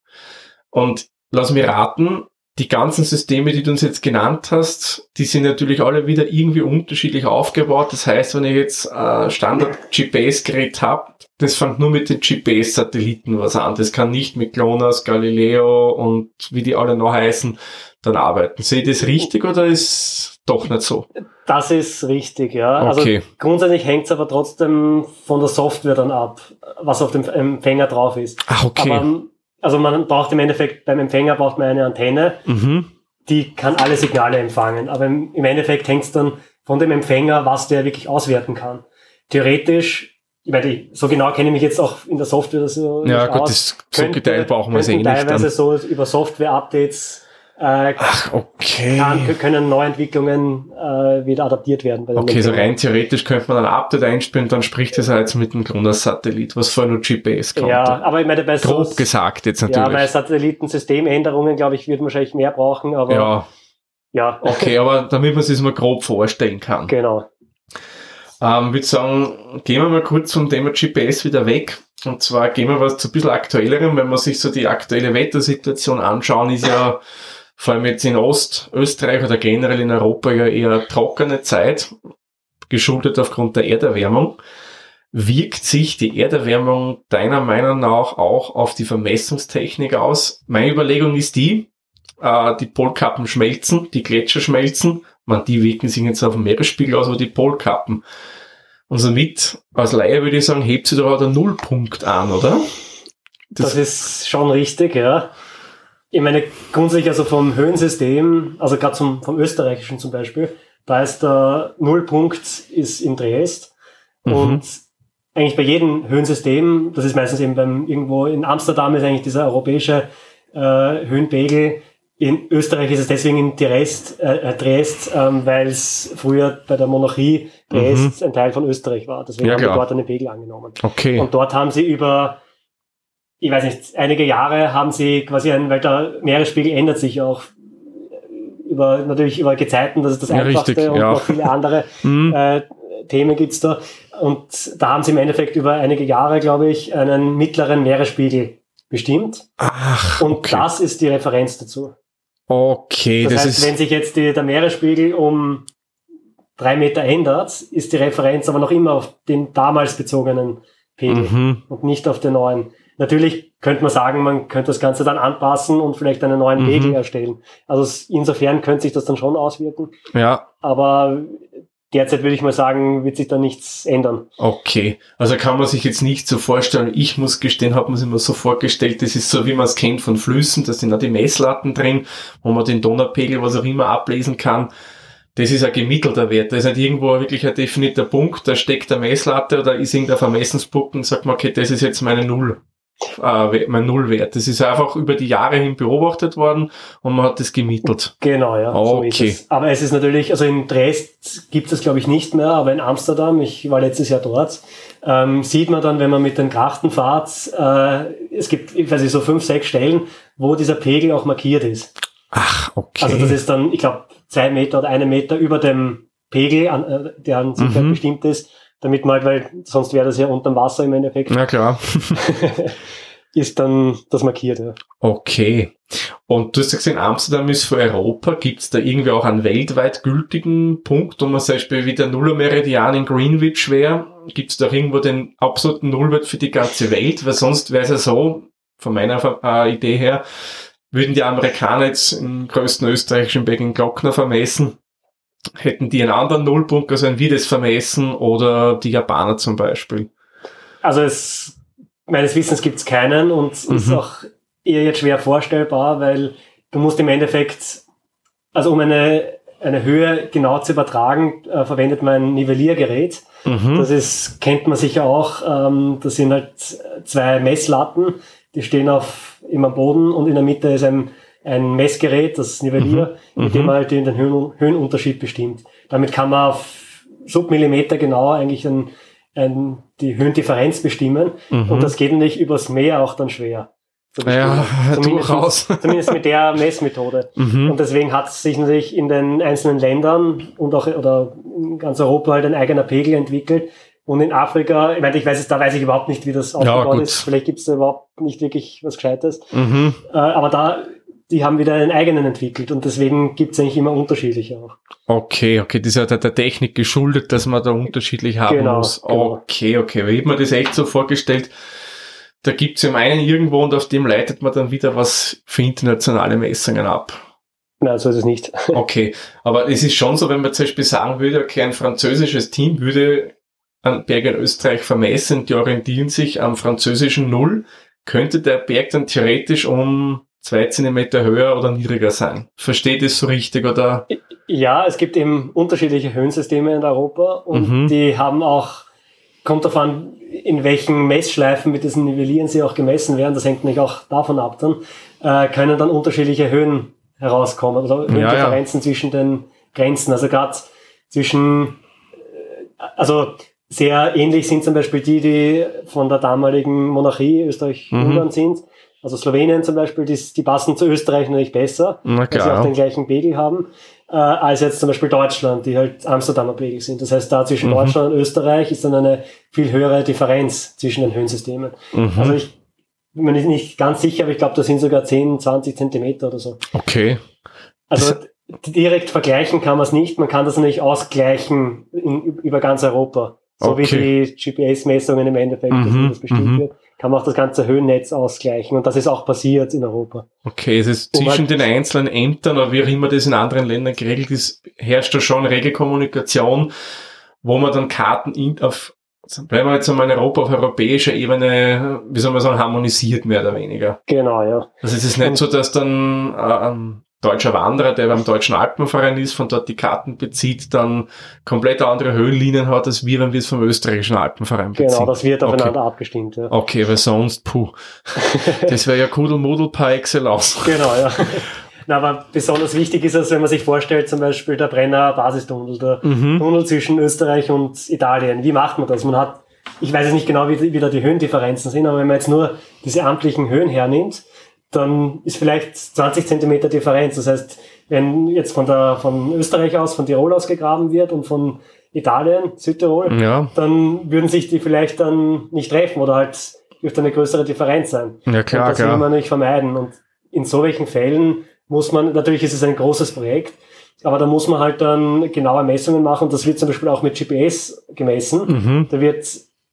Und lass mir raten, die ganzen Systeme, die du uns jetzt genannt hast, die sind natürlich alle wieder irgendwie unterschiedlich aufgebaut. Das heißt, wenn ich jetzt äh, Standard-GPS-Gerät habe, das fängt nur mit den GPS-Satelliten was an. Das kann nicht mit GLONASS, Galileo und wie die alle noch heißen, dann arbeiten. Sehe ich das richtig oder ist doch nicht so? Das ist richtig, ja. Okay. Also grundsätzlich hängt es aber trotzdem von der Software dann ab, was auf dem Empfänger drauf ist. Ach, okay. Aber also man braucht im Endeffekt beim Empfänger braucht man eine Antenne, mhm. die kann alle Signale empfangen. Aber im, im Endeffekt hängt es dann von dem Empfänger, was der wirklich auswerten kann. Theoretisch, ich meine, so genau kenne ich mich jetzt auch in der Software so Ja, gut, aus. das, so geteilt brauchen wir es eh nicht. teilweise Dann. so über Software-Updates äh, Ach, okay. kann, können Neuentwicklungen äh, wieder adaptiert werden. Okay, so rein theoretisch könnte man ein Update einspielen, dann spricht es jetzt mit dem GLONASS-Satellit, was vorher nur GPS konnte. Ja, aber ich meine, bei so, Grob gesagt jetzt ja, bei natürlich. Satellitensystemänderungen, glaube ich, wird man wahrscheinlich mehr brauchen, aber Ja, ja, okay, aber damit man es sich mal grob vorstellen kann. genau. Ähm, würde sagen, gehen wir mal kurz vom Thema GPS wieder weg. Und zwar gehen wir was zu ein bisschen aktuellerem. Wenn man sich so die aktuelle Wettersituation anschauen, ist ja vor allem jetzt in Ostösterreich oder generell in Europa ja eher trockene Zeit, geschuldet aufgrund der Erderwärmung. Wirkt sich die Erderwärmung deiner Meinung nach auch auf die Vermessungstechnik aus? Meine Überlegung ist die, äh, die Polkappen schmelzen, die Gletscher schmelzen, man, die wirken sich jetzt auf dem Meeresspiegel aus, aber die Polkappen. Und somit, als Laie würde ich sagen, hebt sie da den Nullpunkt an, oder? Das, Das- ist schon richtig, ja. Ich meine, grundsätzlich also vom Höhensystem, also gerade vom österreichischen zum Beispiel, da ist der Nullpunkt ist in Triest Mhm. und eigentlich bei jedem Höhensystem, das ist meistens eben beim irgendwo in Amsterdam ist eigentlich dieser europäische äh, Höhenpegel. In Österreich ist es deswegen in Triest, äh, äh, Triest ähm, weil es früher bei der Monarchie Triest ein Teil von Österreich war. Deswegen Mhm. Ja, haben klar. dort einen Pegel angenommen. Okay. Und dort haben sie über, ich weiß nicht, einige Jahre haben sie quasi einen, weil der Meeresspiegel ändert sich auch über, natürlich über Gezeiten, das ist das Ja, Einfachste richtig, und ja. noch viele andere [LAUGHS] Hm. äh, Themen gibt's da. Und da haben sie im Endeffekt über einige Jahre, glaube ich, einen mittleren Meeresspiegel bestimmt. Ach, Und okay. das ist die Referenz dazu. Okay, Das, das, heißt, wenn ist, sich jetzt die, der Meeresspiegel um drei Meter ändert, ist die Referenz aber noch immer auf den damals bezogenen Pegel mhm. und nicht auf den neuen. natürlich könnte man sagen, man könnte das Ganze dann anpassen und vielleicht einen neuen Mhm. Pegel erstellen. Also insofern könnte sich das dann schon auswirken. Ja, Aber derzeit würde ich mal sagen, wird sich da nichts ändern. okay. Also kann man sich jetzt nicht so vorstellen. Ich muss gestehen, hat man sich immer so vorgestellt, das ist so, wie man es kennt von Flüssen, da sind auch die Messlatten drin, wo man den Donnerpegel, was auch immer, ablesen kann. Das ist ein gemittelter Wert. Da ist nicht irgendwo wirklich ein definierter Punkt, da steckt eine Messlatte oder ist irgendein Vermessungsbook und sagt man, okay, das ist jetzt meine Null. Äh, mein Nullwert. Das ist einfach über die Jahre hin beobachtet worden und man hat das gemittelt. Genau, ja. So Okay. es. Aber es ist natürlich, also in Dresd gibt es glaube ich nicht mehr, aber in Amsterdam, ich war letztes Jahr dort, ähm, sieht man dann, wenn man mit den Krachten fahrt, äh, es gibt, ich weiß nicht, so fünf, sechs Stellen, wo dieser Pegel auch markiert ist. Ach, okay. Also das ist dann, ich glaube, zwei Meter oder einen Meter über dem Pegel, an, äh, der an sich Mhm. bestimmt ist, damit man halt, weil sonst wäre das ja unterm Wasser im Endeffekt, Na klar. [LAUGHS] ist dann das markiert. Ja. Okay. Und du hast ja gesehen, Amsterdam ist für Europa. Gibt es da irgendwie auch einen weltweit gültigen Punkt, wo man zum Beispiel wie der Nullermeridian in Greenwich wäre? Gibt es da irgendwo den absoluten Nullwert für die ganze Welt? Weil sonst wäre es ja so, von meiner äh, Idee her, würden die Amerikaner jetzt im größten österreichischen Berg in Glockner vermessen, hätten die einen anderen Nullpunkt, also ein wir das vermessen oder die Japaner zum Beispiel. Also es, meines Wissens gibt es keinen und ist Mhm. auch eher jetzt schwer vorstellbar, weil du musst im Endeffekt, also um eine, eine Höhe genau zu übertragen, äh, verwendet man ein Nivelliergerät. Mhm. Das ist, kennt man sicher auch, ähm, das sind halt zwei Messlatten, die stehen auf, immer am Boden und in der Mitte ist ein, ein Messgerät, das Nivellier, Mhm. mit dem Mhm. man halt den, den Höhen, Höhenunterschied bestimmt. Damit kann man auf Submillimeter genau eigentlich ein, ein, die Höhendifferenz bestimmen. Mhm. Und das geht natürlich übers Meer auch dann schwer. ja, [LAUGHS] Zumindest- durchaus. [LAUGHS] Zumindest mit der Messmethode. Mhm. Und deswegen hat sich natürlich in den einzelnen Ländern und auch oder in ganz Europa halt ein eigener Pegel entwickelt. Und in Afrika, ich meine, ich weiß es, da weiß ich überhaupt nicht, wie das aufgebaut gut. ist. Vielleicht gibt es da überhaupt nicht wirklich was Gescheites. Mhm. Äh, aber da, die haben wieder einen eigenen entwickelt und deswegen gibt es eigentlich immer unterschiedliche auch. Okay, okay, das ist ja der, der Technik geschuldet, dass man da unterschiedlich haben Genau, muss. genau. Okay, okay, ich hab mir das echt so vorgestellt, da gibt's ja einen irgendwo und auf dem leitet man dann wieder was für internationale Messungen ab. Nein, so ist es nicht. [LAUGHS] Okay, aber es ist schon so, wenn man zum Beispiel sagen würde, okay, ein französisches Team würde einen Berg in Österreich vermessen, die orientieren sich am französischen Null, könnte der Berg dann theoretisch um zwei Zentimeter höher oder niedriger sein. Versteht es so richtig oder? Ja, es gibt eben unterschiedliche Höhensysteme in Europa und Mhm. die haben auch, kommt davon, in welchen Messschleifen mit diesen Nivellieren sie auch gemessen werden, das hängt nämlich auch davon ab dann, äh, können dann unterschiedliche Höhen herauskommen, also ja. Höhendifferenzen zwischen den Grenzen. Also gerade zwischen, äh, also sehr ähnlich sind zum Beispiel die, die von der damaligen Monarchie Österreich-Ungarn Mhm. sind. Also Slowenien zum Beispiel, die, die passen zu Österreich natürlich besser weil sie auch den gleichen Pegel haben, äh, als jetzt zum Beispiel Deutschland, die halt Amsterdamer Pegel sind. Das heißt, da zwischen Mhm. Deutschland und Österreich ist dann eine viel höhere Differenz zwischen den Höhensystemen. Mhm. Also ich bin mir nicht ganz sicher, aber ich glaube, das sind sogar 10, 20 Zentimeter oder so. Okay. Also direkt vergleichen kann man es nicht. Man kann das natürlich ausgleichen in, über ganz Europa. So Okay. wie die GPS-Messungen im Endeffekt, dass Mhm, das bestimmt mhm. wird, kann man auch das ganze Höhennetz ausgleichen. Und das ist auch passiert in Europa. Okay, es ist zwischen halt- den einzelnen Ämtern oder wie auch immer das in anderen Ländern geregelt ist, herrscht da schon rege Kommunikation, wo man dann Karten in, auf, bleiben wir jetzt einmal in Europa auf europäischer Ebene, wie soll man sagen, harmonisiert mehr oder weniger. Genau, ja. Also es ist nicht so, dass dann äh, ein deutscher Wanderer, der beim Deutschen Alpenverein ist, von dort die Karten bezieht, dann komplett andere Höhenlinien hat, als wir, wenn wir es vom österreichischen Alpenverein beziehen. Genau, das wird Okay. aufeinander abgestimmt. Ja. Okay, weil sonst, puh, [LAUGHS] das wäre ja Kudelmudel par excellence. Genau, ja. Na, aber besonders wichtig ist es, wenn man sich vorstellt, zum Beispiel der Brenner Basistunnel, der Mhm. Tunnel zwischen Österreich und Italien. Wie macht man das? Man hat, ich weiß jetzt nicht genau, wie, wie da die Höhendifferenzen sind, aber wenn man jetzt nur diese amtlichen Höhen hernimmt, dann ist vielleicht 20 Zentimeter Differenz. Das heißt, wenn jetzt von der, von Österreich aus, von Tirol aus gegraben wird und von Italien, Südtirol, Ja, dann würden sich die vielleicht dann nicht treffen oder halt dürfte eine größere Differenz sein. ja klar, und das will man nicht vermeiden. Und in solchen Fällen muss man, natürlich ist es ein großes Projekt, aber da muss man halt dann genaue Messungen machen. Das wird zum Beispiel auch mit GPS gemessen. Mhm. Da wird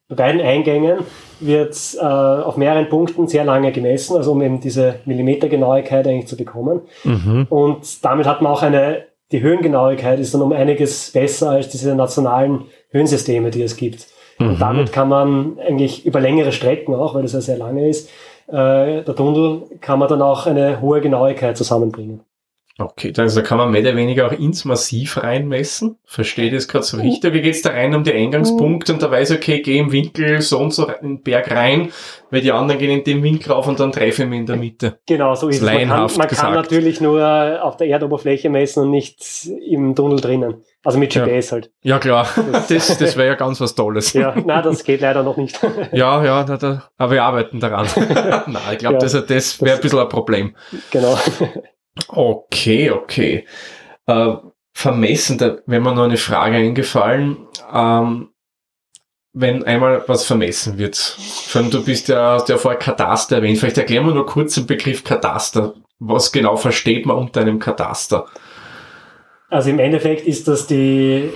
beiden Eingängen wird äh, auf mehreren Punkten sehr lange gemessen, also um eben diese Millimetergenauigkeit eigentlich zu bekommen. Mhm. Und damit hat man auch eine, die Höhengenauigkeit ist dann um einiges besser als diese nationalen Höhensysteme, die es gibt. Mhm. Und damit kann man eigentlich über längere Strecken auch, weil das ja sehr lange ist, äh, der Tunnel, kann man dann auch eine hohe Genauigkeit zusammenbringen. Okay, also kann man mehr oder weniger auch ins Massiv reinmessen. Verstehe das gerade so richtig? Oder geht es da rein um die Eingangspunkte und da weiß ich, okay, geh im Winkel so und so in den Berg rein, weil die anderen gehen in den Winkel rauf und dann treffe ich mich in der Mitte. Genau, so ist es. Man, kann, man kann natürlich nur auf der Erdoberfläche messen und nicht im Tunnel drinnen. Also mit Ja. GPS halt. Ja klar, das, [LAUGHS] das wäre ja ganz was Tolles. Ja, na, das geht leider noch nicht. [LAUGHS] Ja, ja, da, da, aber wir arbeiten daran. [LAUGHS] Nein, ich glaube, Ja. das, das wäre ein bisschen ein Problem. genau. Okay, okay. Äh, vermessen, da wäre mir noch eine Frage eingefallen. Ähm, wenn einmal was vermessen wird, allem du bist ja, hast ja vorher Kataster erwähnt, vielleicht erklären wir nur kurz den Begriff Kataster. Was genau versteht man unter einem Kataster? Also im Endeffekt ist das die,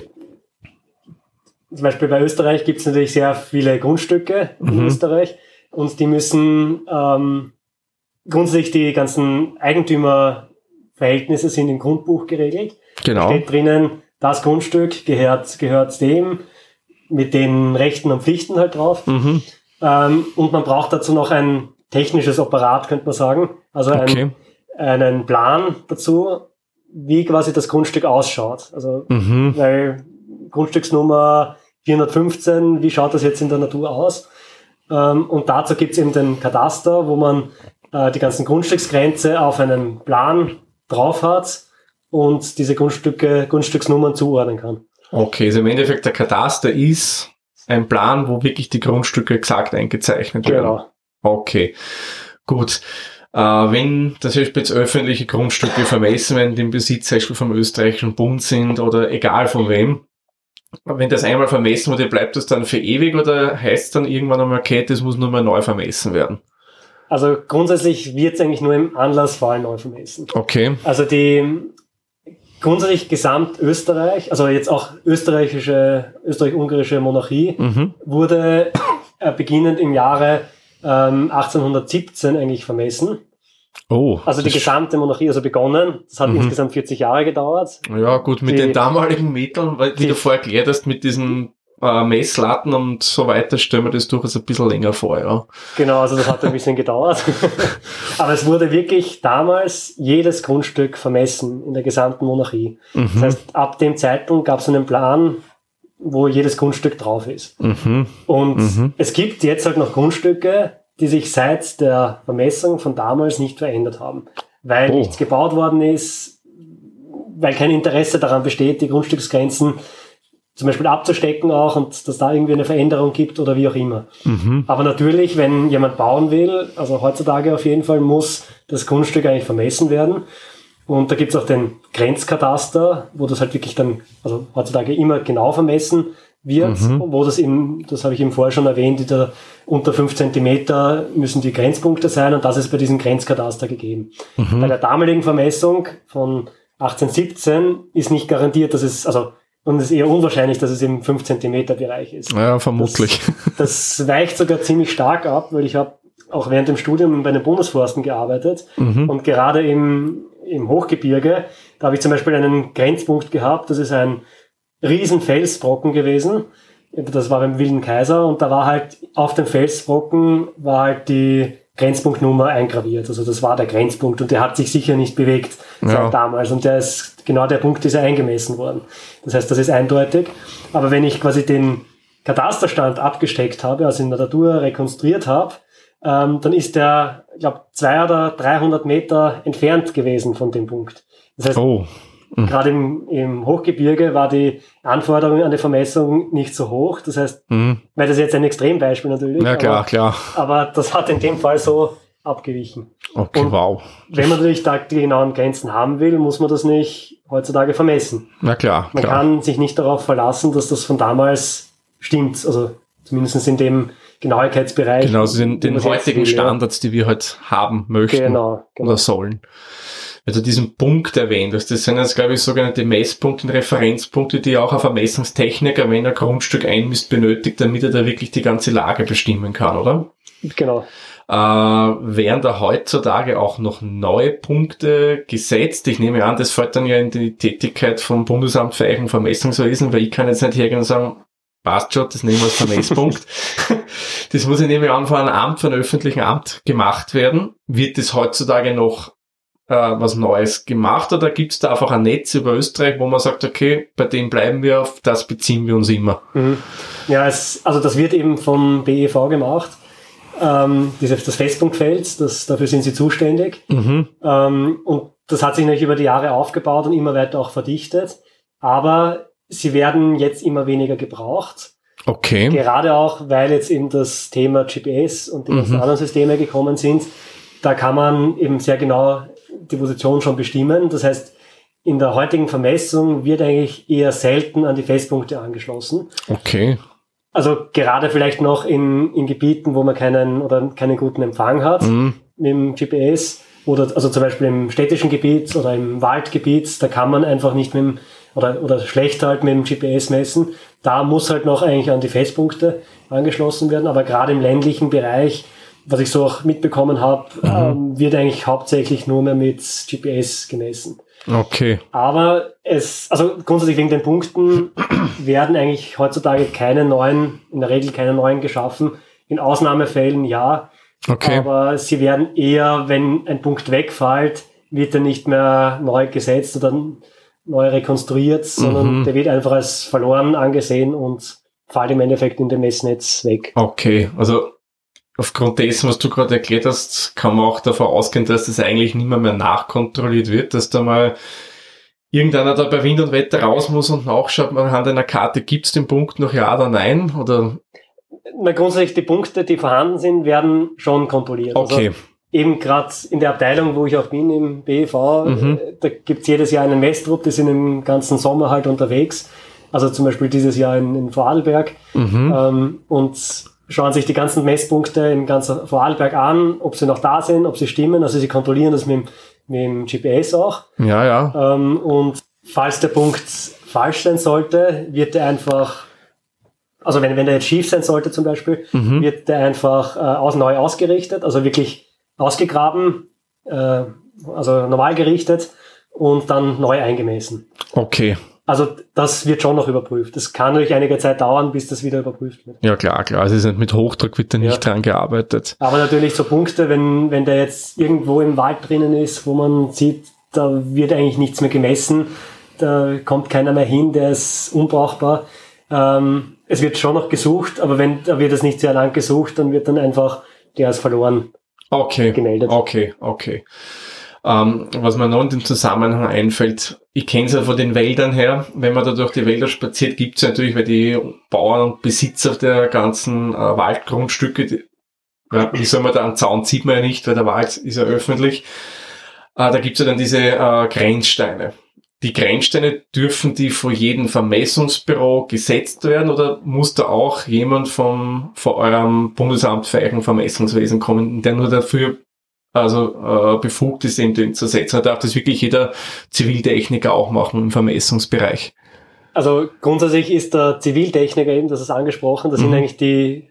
zum Beispiel bei Österreich gibt es natürlich sehr viele Grundstücke in Mhm. Österreich und die müssen ähm, grundsätzlich die ganzen Eigentümerverhältnisse sind im Grundbuch geregelt. Genau. Steht drinnen, das Grundstück gehört, gehört dem mit den Rechten und Pflichten halt drauf. Mhm. Ähm, und man braucht dazu noch ein technisches Apparat, könnte man sagen. Also ein, Okay. einen Plan dazu, wie quasi das Grundstück ausschaut. Also, Mhm. weil Grundstücksnummer 415, wie schaut das jetzt in der Natur aus? Ähm, und dazu gibt es eben den Kataster, wo man äh, die ganzen Grundstücksgrenze auf einem Plan drauf hat und diese Grundstücke, Grundstücksnummern zuordnen kann. Okay, also im Endeffekt der Kataster ist ein Plan, wo wirklich die Grundstücke exakt eingezeichnet werden. Genau. Okay, gut. Äh, wenn das heißt jetzt öffentliche Grundstücke vermessen werden, die im Besitz zum Beispiel vom österreichischen Bund sind oder egal von wem, wenn das einmal vermessen wurde, bleibt das dann für ewig oder heißt es dann irgendwann einmal, okay, das muss nur mal neu vermessen werden? Also grundsätzlich wird es eigentlich nur im Anlassfall neu vermessen. Okay. Also die grundsätzlich gesamt Österreich, also jetzt auch österreichische, österreich-ungarische Monarchie, Mhm. wurde äh, beginnend im Jahre ähm, 1817 eigentlich vermessen. Oh. Also die gesamte Monarchie, also begonnen. Das hat Mhm. insgesamt 40 Jahre gedauert. Ja, gut, mit Die- den damaligen Mitteln, weil, wie Die- du vorher erklärt hast, mit diesen äh, Messlatten und so weiter, stellen wir das durchaus ein bisschen länger vor, ja. Genau, also das hat ein bisschen gedauert. [LAUGHS] Aber es wurde wirklich damals jedes Grundstück vermessen in der gesamten Monarchie. Mhm. Das heißt, ab dem Zeitpunkt gab es einen Plan, wo jedes Grundstück drauf ist. Mhm. Und Mhm. es gibt jetzt halt noch Grundstücke, die sich seit der Vermessung von damals nicht verändert haben. Weil Oh. nichts gebaut worden ist, weil kein Interesse daran besteht, die Grundstücksgrenzen zum Beispiel abzustecken auch und dass da irgendwie eine Veränderung gibt oder wie auch immer. Mhm. Aber natürlich, wenn jemand bauen will, also heutzutage auf jeden Fall, muss das Grundstück eigentlich vermessen werden. Und da gibt's auch den Grenzkataster, wo das halt wirklich dann, also heutzutage immer genau vermessen wird, Mhm. wo das eben, das habe ich eben vorher schon erwähnt, wieder unter 5 Zentimeter müssen die Grenzpunkte sein und das ist bei diesem Grenzkataster gegeben. Mhm. Bei der damaligen Vermessung von 1817 ist nicht garantiert, dass es, also, und es ist eher unwahrscheinlich, dass es im 5 Zentimeter Bereich ist. Ja, vermutlich. Das weicht sogar ziemlich stark ab, weil ich habe auch während dem Studium bei den Bundesforsten gearbeitet Mhm. und gerade im, im Hochgebirge, da habe ich zum Beispiel einen Grenzpunkt gehabt, das ist ein riesen Felsbrocken gewesen. Das war beim Wilden Kaiser und da war halt auf dem Felsbrocken war halt die Grenzpunktnummer eingraviert. Also das war der Grenzpunkt und der hat sich sicher nicht bewegt seit Ja. damals und der ist genau der Punkt ist ja eingemessen worden. Das heißt, das ist eindeutig. Aber wenn ich quasi den Katasterstand abgesteckt habe, also in der Natur rekonstruiert habe, ähm, dann ist der, ich glaube, zwei oder 300 Meter entfernt gewesen von dem Punkt. Das heißt, Oh. Gerade im, im Hochgebirge war die Anforderung an die Vermessung nicht so hoch. Das heißt, Mhm. weil das ist jetzt ein Extrembeispiel natürlich, Ja, klar, aber, klar. aber das hat in dem Fall so abgewichen. Okay, Und- wow. Wenn man natürlich da die genauen Grenzen haben will, muss man das nicht heutzutage vermessen. Na klar, Man klar. kann sich nicht darauf verlassen, dass das von damals stimmt. Also zumindest in dem Genauigkeitsbereich. Genau, also den, den heutigen. Standards, die wir halt haben möchten Genau, genau. oder sollen. Also diesen Punkt erwähnt hast. Das sind jetzt, glaube ich, sogenannte Messpunkte und Referenzpunkte, die auch ein Vermessungstechniker, wenn er Grundstück einmisst, benötigt, damit er da wirklich die ganze Lage bestimmen kann, oder? Genau. Äh, werden da heutzutage auch noch neue Punkte gesetzt? Ich nehme an, das fällt dann ja in die Tätigkeit vom Bundesamt für Eichen- und Vermessungswesen, weil ich kann jetzt nicht hergehen und sagen, passt schon, das nehmen wir als Vermesspunkt. [LAUGHS] das muss ich nämlich an von einem Amt, von einem öffentlichen Amt gemacht werden. Wird das heutzutage noch äh, was Neues gemacht oder gibt es da einfach ein Netz über Österreich, wo man sagt, okay, bei dem bleiben wir, auf das beziehen wir uns immer? Mhm. Ja, es, also das wird eben vom BEV gemacht. Ähm, dieses, das Festpunktfeld, das, dafür sind sie zuständig. Mhm. Ähm, und das hat sich natürlich über die Jahre aufgebaut und immer weiter auch verdichtet. Aber sie werden jetzt immer weniger gebraucht. Okay. Gerade auch, weil jetzt eben das Thema GPS und die ganzen Mhm. anderen Systeme gekommen sind. Da kann man eben sehr genau die Position schon bestimmen. Das heißt, in der heutigen Vermessung wird eigentlich eher selten an die Festpunkte angeschlossen. Okay. Also gerade vielleicht noch in, in Gebieten, wo man keinen oder keinen guten Empfang hat Mhm. mit dem GPS oder also zum Beispiel im städtischen Gebiet oder im Waldgebiet, da kann man einfach nicht mit dem oder, oder schlecht halt mit dem GPS messen. Da muss halt noch eigentlich an die Festpunkte angeschlossen werden, aber gerade im ländlichen Bereich, was ich so auch mitbekommen habe, ähm, wird eigentlich hauptsächlich nur mehr mit GPS gemessen. Okay. Aber es, also grundsätzlich wegen den Punkten [CLEARS THROAT] werden eigentlich heutzutage keine neuen, in der Regel keine neuen geschaffen. In Ausnahmefällen ja, Okay. aber sie werden eher, wenn ein Punkt wegfällt, wird er nicht mehr neu gesetzt oder neu rekonstruiert, sondern Mhm. der wird einfach als verloren angesehen und fällt im Endeffekt in dem Messnetz weg. Okay. Also aufgrund dessen, was du gerade erklärt hast, kann man auch davon ausgehen, dass das eigentlich nicht mehr, nachkontrolliert wird, dass da mal irgendeiner da bei Wind und Wetter raus muss und nachschaut, man an einer Karte, gibt's den Punkt noch ja oder nein? Oder Na, grundsätzlich die Punkte, die vorhanden sind, werden schon kontrolliert. okay. Also eben gerade in der Abteilung, wo ich auch bin, im BEV, Mhm. äh, da gibt's jedes Jahr einen Messtrupp, die sind im ganzen Sommer halt unterwegs. Also zum Beispiel dieses Jahr in, in Vorarlberg. Mhm. Ähm, und schauen sich die ganzen Messpunkte im ganzen Vorarlberg an, ob sie noch da sind, ob sie stimmen. Also sie kontrollieren das mit, dem- mit dem GPS auch. Ja, ja. Ähm, und falls der Punkt falsch sein sollte, wird er einfach, also wenn, wenn der jetzt schief sein sollte zum Beispiel, Mhm. wird der einfach äh, aus, neu ausgerichtet, also wirklich ausgegraben, äh, also normal gerichtet und dann neu eingemessen. Okay. Also das wird schon noch überprüft. Das kann natürlich einige Zeit dauern, bis das wieder überprüft wird. Ja, klar, klar. Also es mit Hochdruck wird da nicht Ja. dran gearbeitet. Aber natürlich so Punkte, wenn, wenn der jetzt irgendwo im Wald drinnen ist, wo man sieht, da wird eigentlich nichts mehr gemessen, da kommt keiner mehr hin, der ist unbrauchbar. Ähm, es wird schon noch gesucht, aber wenn da wird es nicht sehr lang gesucht, dann wird dann einfach der ist verloren Okay. gemeldet. Okay, okay. Ähm, was mir noch in dem Zusammenhang einfällt, ich kenne es ja von den Wäldern her, wenn man da durch die Wälder spaziert, gibt es natürlich, weil die Bauern und Besitzer der ganzen äh, Waldgrundstücke, die, wie soll man da, einen Zaun sieht man ja nicht, weil der Wald ist ja öffentlich, äh, da gibt es ja dann diese äh, Grenzsteine. Die Grenzsteine dürfen die von jedem Vermessungsbüro gesetzt werden oder muss da auch jemand vom, von eurem Bundesamt für Eichen- und Vermessungswesen kommen, der nur dafür also äh, befugt ist, eben den zu setzen. Da darf das wirklich jeder Ziviltechniker auch machen im Vermessungsbereich. Also grundsätzlich ist der Ziviltechniker eben, das ist angesprochen, das sind Mhm. eigentlich die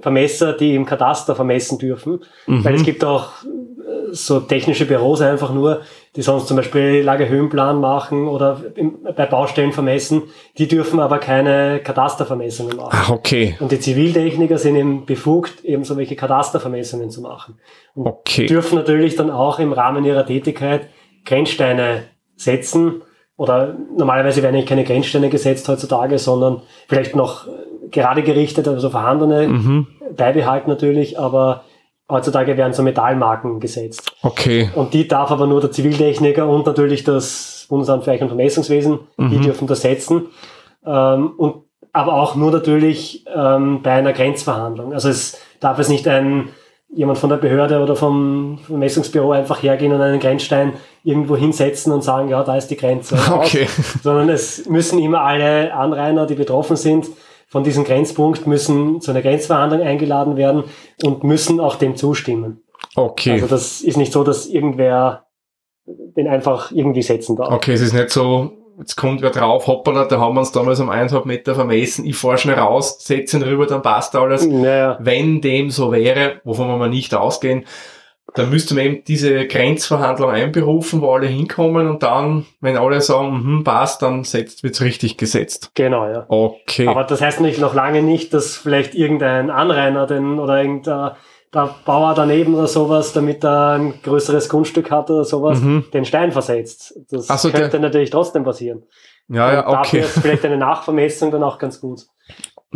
Vermesser, die im Kataster vermessen dürfen. Mhm. Weil es gibt auch äh, so technische Büros einfach nur, die sonst zum Beispiel Lagerhöhenplan machen oder im, bei Baustellen vermessen. Die dürfen aber keine Katastervermessungen machen. Ach, okay. Und die Ziviltechniker sind eben befugt, eben so welche Katastervermessungen zu machen. Und Okay. dürfen natürlich dann auch im Rahmen ihrer Tätigkeit Grenzsteine setzen. Oder normalerweise werden eigentlich keine Grenzsteine gesetzt heutzutage, sondern vielleicht noch gerade gerichtet, also vorhandene Mhm. beibehalten natürlich, aber heutzutage werden so Metallmarken gesetzt. Okay. Und die darf aber nur der Ziviltechniker und natürlich das Bundesamt für Eichen- und Vermessungswesen, die Mhm. dürfen das setzen. Ähm, und aber auch nur natürlich ähm, bei einer Grenzverhandlung. Also es darf es nicht ein jemand von der Behörde oder vom Vermessungsbüro einfach hergehen und einen Grenzstein irgendwo hinsetzen und sagen, ja, da ist die Grenze. [LAUGHS] Okay. Sondern es müssen immer alle Anrainer, die betroffen sind, von diesem Grenzpunkt müssen zu einer Grenzverhandlung eingeladen werden und müssen auch dem zustimmen. Okay. Also das ist nicht so, dass irgendwer den einfach irgendwie setzen darf. Okay, es ist nicht so, jetzt kommt wer drauf, hoppala, da haben wir uns damals um eineinhalb Meter vermessen, ich fahr schnell raus, setze ihn rüber, dann passt alles. Naja, Wenn dem so wäre, wovon wir mal nicht ausgehen, dann müsste man eben diese Grenzverhandlung einberufen, wo alle hinkommen und dann, wenn alle sagen, hm, passt, dann setzt, wird's richtig gesetzt. genau, ja. Okay. Aber das heißt natürlich noch lange nicht, dass vielleicht irgendein Anrainer den, oder irgendein der Bauer daneben oder sowas, damit er ein größeres Grundstück hat oder sowas, Mhm. den Stein versetzt. Das so, der- könnte natürlich trotzdem passieren. ja, ja, Und Dafür okay. ist vielleicht eine Nachvermessung dann auch ganz gut.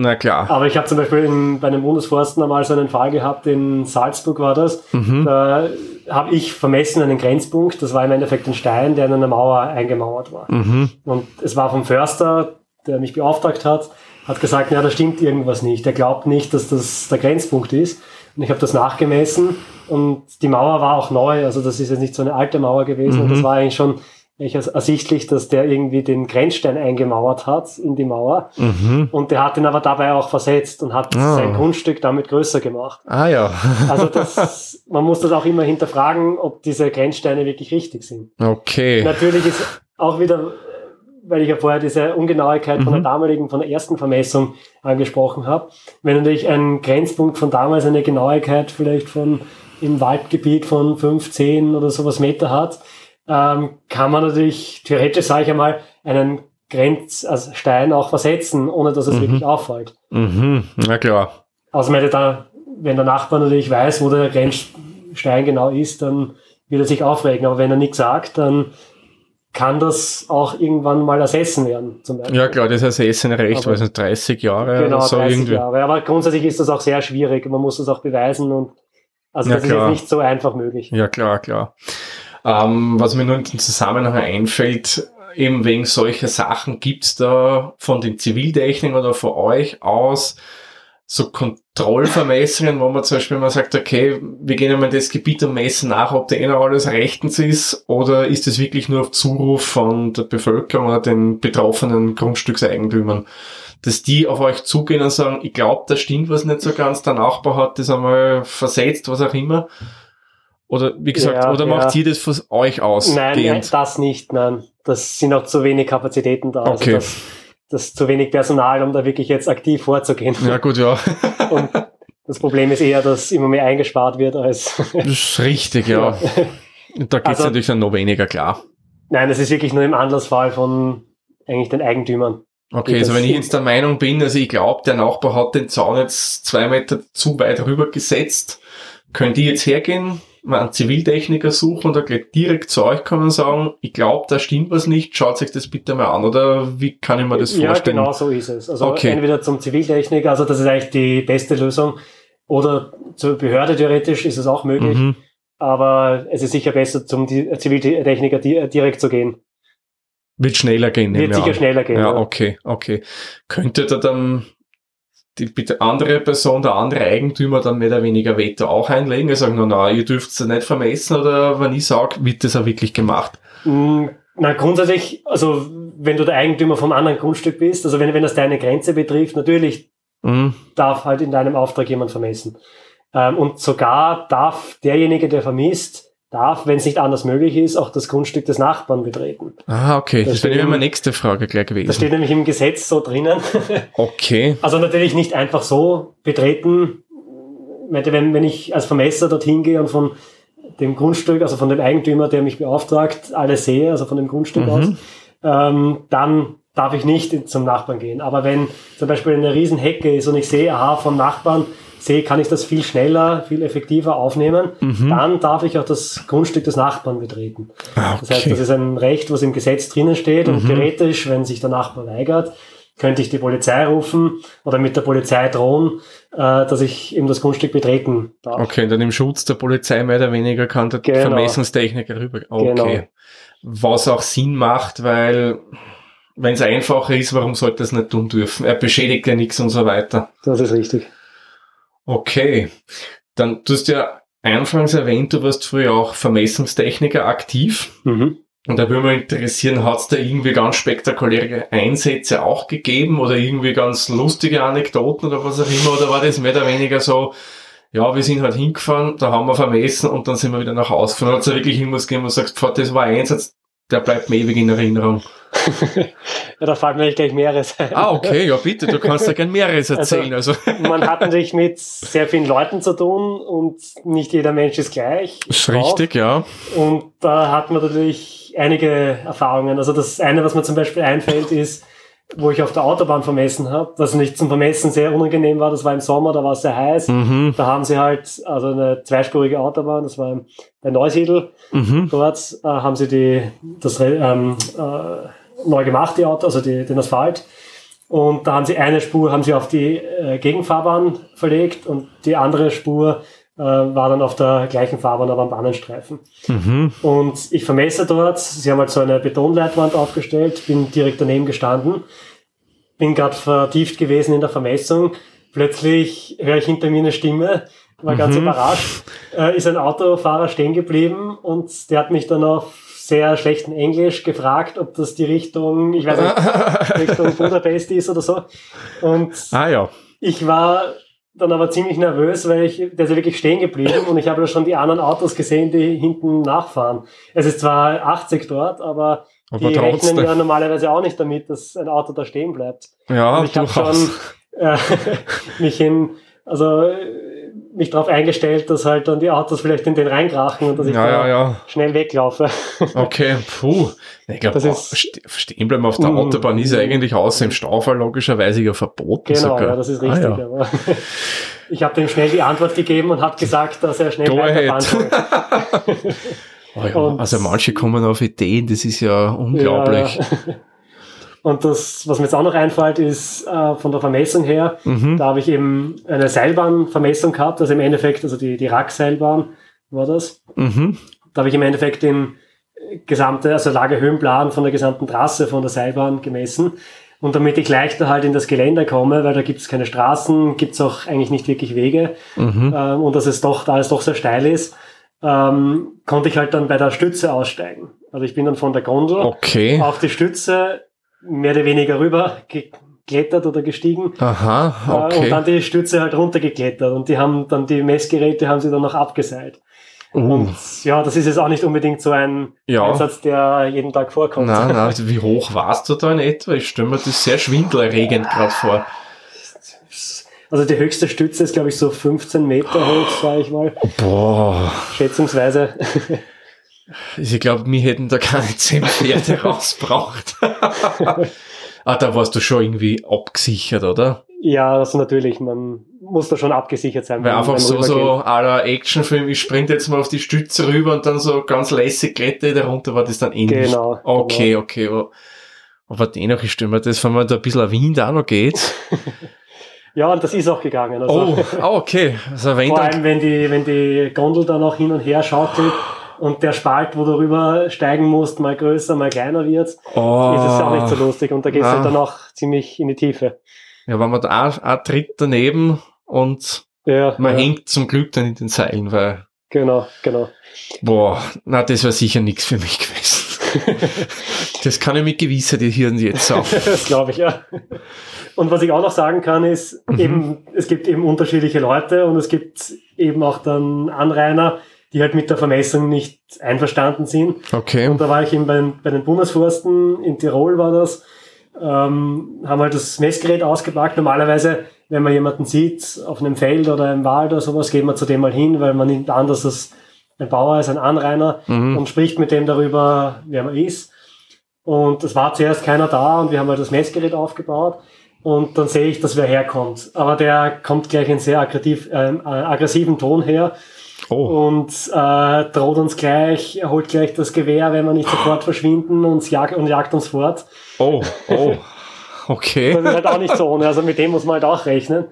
Na klar. Aber ich habe zum Beispiel in, bei den Bundesforsten einmal so einen Fall gehabt, in Salzburg war das. Mhm. Da habe ich vermessen einen Grenzpunkt. Das war im Endeffekt ein Stein, der in einer Mauer eingemauert war. Mhm. Und es war vom Förster, der mich beauftragt hat, hat gesagt, ja, da stimmt irgendwas nicht. Er glaubt nicht, dass das der Grenzpunkt ist. Und ich habe das nachgemessen und die Mauer war auch neu. Also das ist jetzt nicht so eine alte Mauer gewesen. Und Mhm. das war eigentlich schon ersichtlich, dass der irgendwie den Grenzstein eingemauert hat in die Mauer. Mhm. Und der hat ihn aber dabei auch versetzt und hat Ah. sein Grundstück damit größer gemacht. Ah ja. [LAUGHS] Also das, man muss das auch immer hinterfragen, ob diese Grenzsteine wirklich richtig sind. Okay. Natürlich ist auch wieder, weil ich ja vorher diese Ungenauigkeit von der Mhm. damaligen, von der ersten Vermessung angesprochen habe. Wenn natürlich ein Grenzpunkt von damals eine Genauigkeit vielleicht von im Waldgebiet von 5, 10 oder sowas Meter hat, ähm, kann man natürlich theoretisch, sage ich einmal, einen Grenzstein auch versetzen, ohne dass es Mhm. wirklich auffällt. Mhm. Na klar. Also wenn der, wenn der Nachbar natürlich weiß, wo der Grenzstein genau ist, dann wird er sich aufregen. Aber wenn er nichts sagt, dann kann das auch irgendwann mal ersessen werden. Zum Beispiel. Ja klar, das ist Essenrecht, Aber- weiß nicht, 30 Jahre genau, oder so 30 irgendwie. Jahre. Aber grundsätzlich ist das auch sehr schwierig. Man muss das auch beweisen und also Ja, das ist klar. jetzt nicht so einfach möglich. Ja, klar, klar. Ähm, was mir nur in dem Zusammenhang einfällt, eben wegen solcher Sachen, gibt's da von den Ziviltechniken oder von euch aus so Kontrollvermessungen, wo man zum Beispiel mal sagt, okay, wir gehen einmal in das Gebiet und messen nach, ob da eh noch alles rechtens ist, oder ist es wirklich nur auf Zuruf von der Bevölkerung oder den betroffenen Grundstückseigentümern, dass die auf euch zugehen und sagen, ich glaube, da stimmt was nicht so ganz, der Nachbar hat das einmal versetzt, was auch immer. Oder wie gesagt, Ja, oder ja. macht ihr das von euch ausgehend? Nein, nein, das nicht, nein. Das sind auch zu wenig Kapazitäten da. Okay. Also das, das ist zu wenig Personal, um da wirklich jetzt aktiv vorzugehen. Ja gut, ja. [LAUGHS] Und das Problem ist eher, dass immer mehr eingespart wird als Das ist richtig, ja. Und da geht's Also- natürlich dann noch weniger klar. Nein, das ist wirklich nur im Anlassfall von eigentlich den Eigentümern. Okay, Geht also wenn ich jetzt der Meinung bin, also ich glaube, der Nachbar hat den Zaun jetzt zwei Meter zu weit rüber gesetzt, könnt ihr jetzt hergehen, einen Ziviltechniker suchen und da gleich direkt zu euch kommen und sagen, ich glaube, da stimmt was nicht, schaut euch das bitte mal an. Oder wie kann ich mir das Ja, vorstellen? genau so ist es. Also Okay. entweder zum Ziviltechniker, also das ist eigentlich die beste Lösung, oder zur Behörde theoretisch ist es auch möglich, Mhm. aber es ist sicher besser, zum Ziviltechniker di direkt zu gehen. Wird schneller gehen. Wird ich sicher an. schneller gehen. Ja, ja. okay, okay. Könnte da dann die bitte andere Person, der andere Eigentümer dann mehr oder weniger Veto auch einlegen? Er sagen, na, na, ihr dürft es nicht vermessen oder wenn ich sage, wird das auch wirklich gemacht? Mm, Na, grundsätzlich, also wenn du der Eigentümer vom anderen Grundstück bist, also wenn, wenn das deine Grenze betrifft, natürlich Mhm. darf halt in deinem Auftrag jemand vermessen. Ähm, und sogar darf derjenige, der vermisst, darf, wenn es nicht anders möglich ist, auch das Grundstück des Nachbarn betreten. Ah, okay. Das, Das wäre meine nächste Frage gleich gewesen. Das steht nämlich im Gesetz so drinnen. [LAUGHS] okay. Also natürlich nicht einfach so betreten. Wenn, wenn ich als Vermesser dorthin gehe und von dem Grundstück, also von dem Eigentümer, der mich beauftragt, alles sehe, also von dem Grundstück Mhm. aus, ähm, dann darf ich nicht zum Nachbarn gehen. Aber wenn zum Beispiel eine riesen Hecke ist und ich sehe, aha, vom Nachbarn sehe, kann ich das viel schneller, viel effektiver aufnehmen, Mhm. dann darf ich auch das Grundstück des Nachbarn betreten. Ah, Das heißt, okay. das ist ein Recht, was im Gesetz drinnen steht und Mhm. theoretisch, wenn sich der Nachbar weigert, könnte ich die Polizei rufen oder mit der Polizei drohen, äh, dass ich eben das Grundstück betreten darf. Okay, dann im Schutz der Polizei mehr oder weniger kann der Genau. Vermessungstechniker rüber. Okay. Genau. Was auch Sinn macht, weil wenn es einfacher ist, warum sollte er es nicht tun dürfen? Er beschädigt ja nichts und so weiter. Das ist richtig. Okay. Dann, du hast ja anfangs erwähnt, du warst früher auch Vermessungstechniker aktiv. Mhm. Und da würde mich interessieren, hat es da irgendwie ganz spektakuläre Einsätze auch gegeben oder irgendwie ganz lustige Anekdoten oder was auch immer? Oder war das mehr oder weniger so, ja, wir sind halt hingefahren, da haben wir vermessen und dann sind wir wieder nach Hause gefahren. Hat es wirklich irgendwas gegeben, wo du sagst, das war ein Einsatz, der bleibt mir ewig in Erinnerung. [LAUGHS] ja, da fallen mir gleich mehreres ein. Ah, okay, ja bitte, du kannst ja gern mehreres erzählen. Also, also. [LAUGHS] Man hat natürlich mit sehr vielen Leuten zu tun und nicht jeder Mensch ist gleich. Ist richtig, ja. Und da hat man natürlich einige Erfahrungen. Also das eine, was mir zum Beispiel einfällt, ist, wo ich auf der Autobahn vermessen habe, was nicht zum Vermessen sehr unangenehm war, das war im Sommer, da war es sehr heiß. Mhm. Da haben sie halt, also eine zweispurige Autobahn, das war bei Neusiedl, Mhm. dort äh, haben sie die, das ähm, äh, neu gemacht, die Auto, also die, den Asphalt. Und da haben sie eine Spur, haben sie auf die äh, Gegenfahrbahn verlegt und die andere Spur äh, war dann auf der gleichen Fahrbahn, aber am Bahnenstreifen. Mhm. Und ich vermesse dort, sie haben halt so eine Betonleitwand aufgestellt, bin direkt daneben gestanden, bin gerade vertieft gewesen in der Vermessung. Plötzlich höre ich hinter mir eine Stimme, war ganz Mhm. überrascht, äh, ist ein Autofahrer stehen geblieben und der hat mich dann auf sehr schlechten Englisch gefragt, ob das die Richtung, ich weiß nicht, [LAUGHS] Richtung Budapest ist oder so. Und Ah ja. ich war dann aber ziemlich nervös, weil ich, der ist ja wirklich stehen geblieben und ich habe ja schon die anderen Autos gesehen, die hinten nachfahren. Es ist zwar 80 dort, aber, die rechnen ja normalerweise auch nicht damit, dass ein Auto da stehen bleibt. Ja, und ich habe schon äh, [LAUGHS] mich in, also mich darauf eingestellt, dass halt dann die Autos vielleicht in den reinkrachen und dass ich Ja, da ja, ja. schnell weglaufe. [LAUGHS] Okay, puh. Ich glaube, stehen bleiben auf der Mhm. Autobahn ist eigentlich außer im Staufall logischerweise ja verboten Genau, sogar. ja, das ist Ah, richtig. ja. Aber [LAUGHS] ich habe dem schnell die Antwort gegeben und habe gesagt, dass er schnell Go weiterfahren soll. [LAUGHS] Oh also manche kommen auf Ideen, das ist ja unglaublich. Und das, was mir jetzt auch noch einfällt, ist äh, von der Vermessung her, Mhm. da habe ich eben eine Seilbahnvermessung gehabt, also im Endeffekt, also die, die Rackseilbahn war das. Mhm. Da habe ich im Endeffekt den gesamte, also Lagehöhenplan von der gesamten Trasse von der Seilbahn gemessen. Und damit ich leichter halt in das Gelände komme, weil da gibt es keine Straßen, gibt es auch eigentlich nicht wirklich Wege Mhm. ähm, und dass es doch, da es doch sehr steil ist, ähm, konnte ich halt dann bei der Stütze aussteigen. Also ich bin dann von der Gondel Okay. auf die Stütze mehr oder weniger rüber geklettert oder gestiegen Aha, äh, und okay. dann die Stütze halt runtergeklettert und die haben dann die Messgeräte haben sie dann noch abgeseilt. Uh. Und ja, das ist jetzt auch nicht unbedingt so ein Ja. Einsatz, der jeden Tag vorkommt. Nein, nein, [LAUGHS] wie hoch warst du da in etwa? Ich stelle mir das sehr schwindelerregend gerade vor. Also die höchste Stütze ist, glaube ich, so 15 Meter hoch, sage ich mal, Boah. schätzungsweise. [LAUGHS] Ich glaube, wir hätten da keine zehn Pferde rausbraucht. ah, da warst du schon irgendwie abgesichert, oder? ja, also natürlich, man muss da schon abgesichert sein. Weil einfach so, so aller Actionfilm, ich sprinte jetzt mal auf die Stütze rüber und dann so ganz lässig kletter ich da runter, war das dann ähnlich. Genau, Okay, okay. Aber, aber dennoch, stelle mir das, wenn man da ein bisschen ein Wind auch noch geht. [LAUGHS] Ja, und das ist auch gegangen. Also, Oh, ah, okay. Also wenn Vor allem, wenn die, wenn die Gondel dann auch hin und her schaukelt [GASPS] und der Spalt, wo du rüber steigen musst, mal größer, mal kleiner wird, oh, ist es auch nicht so lustig und da gehst Ah. du dann auch ziemlich in die Tiefe. Ja, wenn man da auch, tritt daneben und Ja, man ja hängt zum Glück dann in den Seilen, weil, genau, genau. boah, na, das wäre sicher nichts für mich [LAUGHS] gewesen. das kann ich mit Gewissheit hier und jetzt sagen. [LAUGHS] das glaube ich, ja. Und was ich auch noch sagen kann, ist Mhm. eben, es gibt eben unterschiedliche Leute und es gibt eben auch dann Anrainer, die halt mit der Vermessung nicht einverstanden sind. Okay. Und da war ich eben bei, bei den Bundesforsten, in Tirol war das, ähm, haben halt das Messgerät ausgepackt. Normalerweise, wenn man jemanden sieht auf einem Feld oder im Wald oder sowas, geht man zu dem mal hin, weil man nimmt an, dass das ein Bauer ist, ein Anrainer Mhm. und spricht mit dem darüber, wer man ist. Und es war zuerst keiner da und wir haben halt das Messgerät aufgebaut. Und dann sehe ich, dass wer herkommt. Aber der kommt gleich in sehr aggressiv, ähm, äh, aggressiven Ton her Oh, und äh, droht uns gleich, er holt gleich das Gewehr, wenn wir nicht sofort verschwinden und jagt, und jagt uns fort. oh, oh. Das Okay. ist halt auch nicht so ohne, also mit dem muss man halt auch rechnen.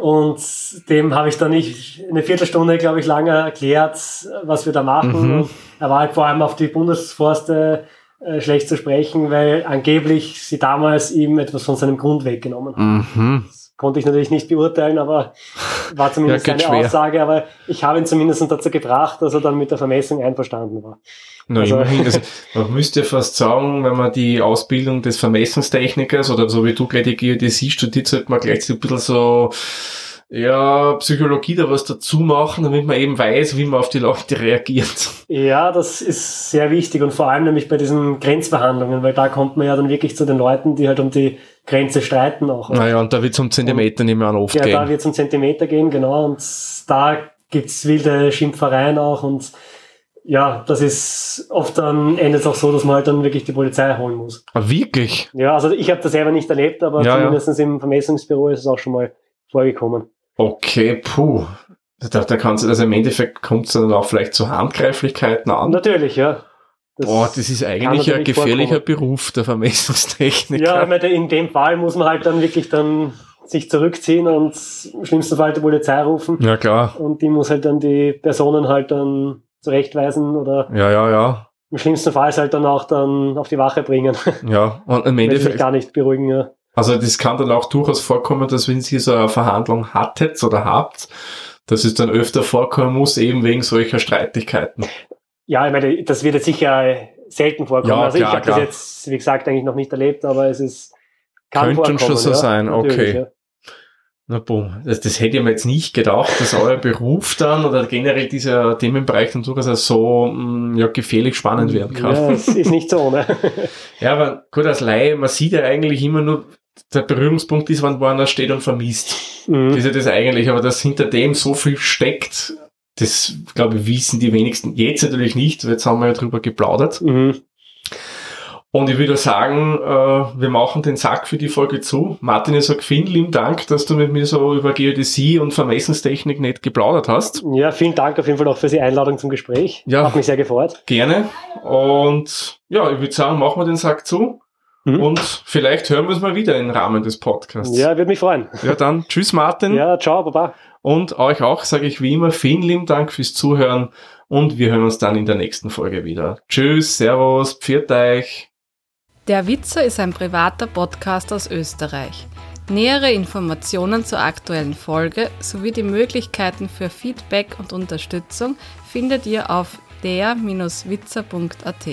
Und dem habe ich dann nicht eine Viertelstunde, glaube ich, lange erklärt, was wir da machen. Mhm. Er war halt vor allem auf die Bundesforste äh, schlecht zu sprechen, weil angeblich sie damals ihm etwas von seinem Grund weggenommen haben. Mhm. Konnte ich natürlich nicht beurteilen, aber war zumindest Ja, seine schwer. Aussage. Aber ich habe ihn zumindest dazu gebracht, dass er dann mit der Vermessung einverstanden war. Na, Also- immerhin. [LAUGHS] Also, man müsste fast sagen, wenn man die Ausbildung des Vermessungstechnikers oder so wie du gleich die Geodäsie studiert, sollte man gleich so ein bisschen so ja, Psychologie da was dazu machen, damit man eben weiß, wie man auf die Leute reagiert. Ja, das ist sehr wichtig und vor allem nämlich bei diesen Grenzverhandlungen, weil da kommt man ja dann wirklich zu den Leuten, die halt um die Grenze streiten auch. Naja, und da wird es um Zentimeter und, nicht mehr oft ja, gehen. Ja, da wird es um Zentimeter gehen, genau, und da gibt's wilde Schimpfereien auch und ja, das ist oft dann endet es auch so, dass man halt dann wirklich die Polizei holen muss. Ah, wirklich? Ja, also ich habe das selber nicht erlebt, aber Ja, ja. zumindest im Vermessungsbüro ist es auch schon mal vorgekommen. Okay, puh. Da, da kannst du das im Endeffekt kommt es dann auch vielleicht zu Handgreiflichkeiten an. Natürlich, ja. Das- Boah, das ist eigentlich ein gefährlicher vorkommen. Beruf, der Vermessungstechniker. Ja, meine, in dem Fall muss man halt dann wirklich dann sich zurückziehen und im schlimmsten Fall die Polizei rufen. ja klar. Und die muss halt dann die Personen halt dann zurechtweisen oder Ja, ja, ja. im schlimmsten Fall halt dann auch dann auf die Wache bringen, Ja, und im [LAUGHS] Endeffekt, gar nicht beruhigen. Ja. Also das kann dann auch durchaus vorkommen, dass wenn Sie so eine Verhandlung hattet oder habt, dass es dann öfter vorkommen muss, eben wegen solcher Streitigkeiten. ja, ich meine, das wird jetzt sicher selten vorkommen. Ja, also klar, ich habe das jetzt, wie gesagt, eigentlich noch nicht erlebt, aber es ist kann Könnte vorkommen, schon so ja, sein, okay. Ja. Na boom, das, das hätte ich mir jetzt nicht gedacht, dass euer Beruf dann oder generell dieser Themenbereich dann durchaus auch so mh, ja, gefährlich spannend werden kann. Ja, es ist nicht so ohne. [LAUGHS] Ja, aber gut, als Laie, man sieht ja eigentlich immer nur, der Berührungspunkt ist, wenn woanders steht und vermisst. Das Mhm. ist ja das eigentlich, aber dass hinter dem so viel steckt, das, glaube ich, wissen die wenigsten. Jetzt natürlich nicht, weil jetzt haben wir ja drüber geplaudert. Mhm. Und ich würde sagen, äh, wir machen den Sack für die Folge zu. Martin, ich sage vielen lieben Dank, dass du mit mir so über Geodäsie und Vermessenstechnik nicht geplaudert hast. Ja, vielen Dank auf jeden Fall auch für die Einladung zum Gespräch. Ja. Hat mich sehr gefreut. Gerne. Und ja, ich würde sagen, machen wir den Sack zu. Mhm. Und vielleicht hören wir uns mal wieder im Rahmen des Podcasts. Ja, würde mich freuen. Ja, dann tschüss Martin. Ja, ciao, Baba. Und euch auch sage ich wie immer vielen lieben Dank fürs Zuhören und wir hören uns dann in der nächsten Folge wieder. Tschüss, Servus, pfiat euch. Der Witzer ist ein privater Podcast aus Österreich. Nähere Informationen zur aktuellen Folge sowie die Möglichkeiten für Feedback und Unterstützung findet ihr auf der-witzer.at.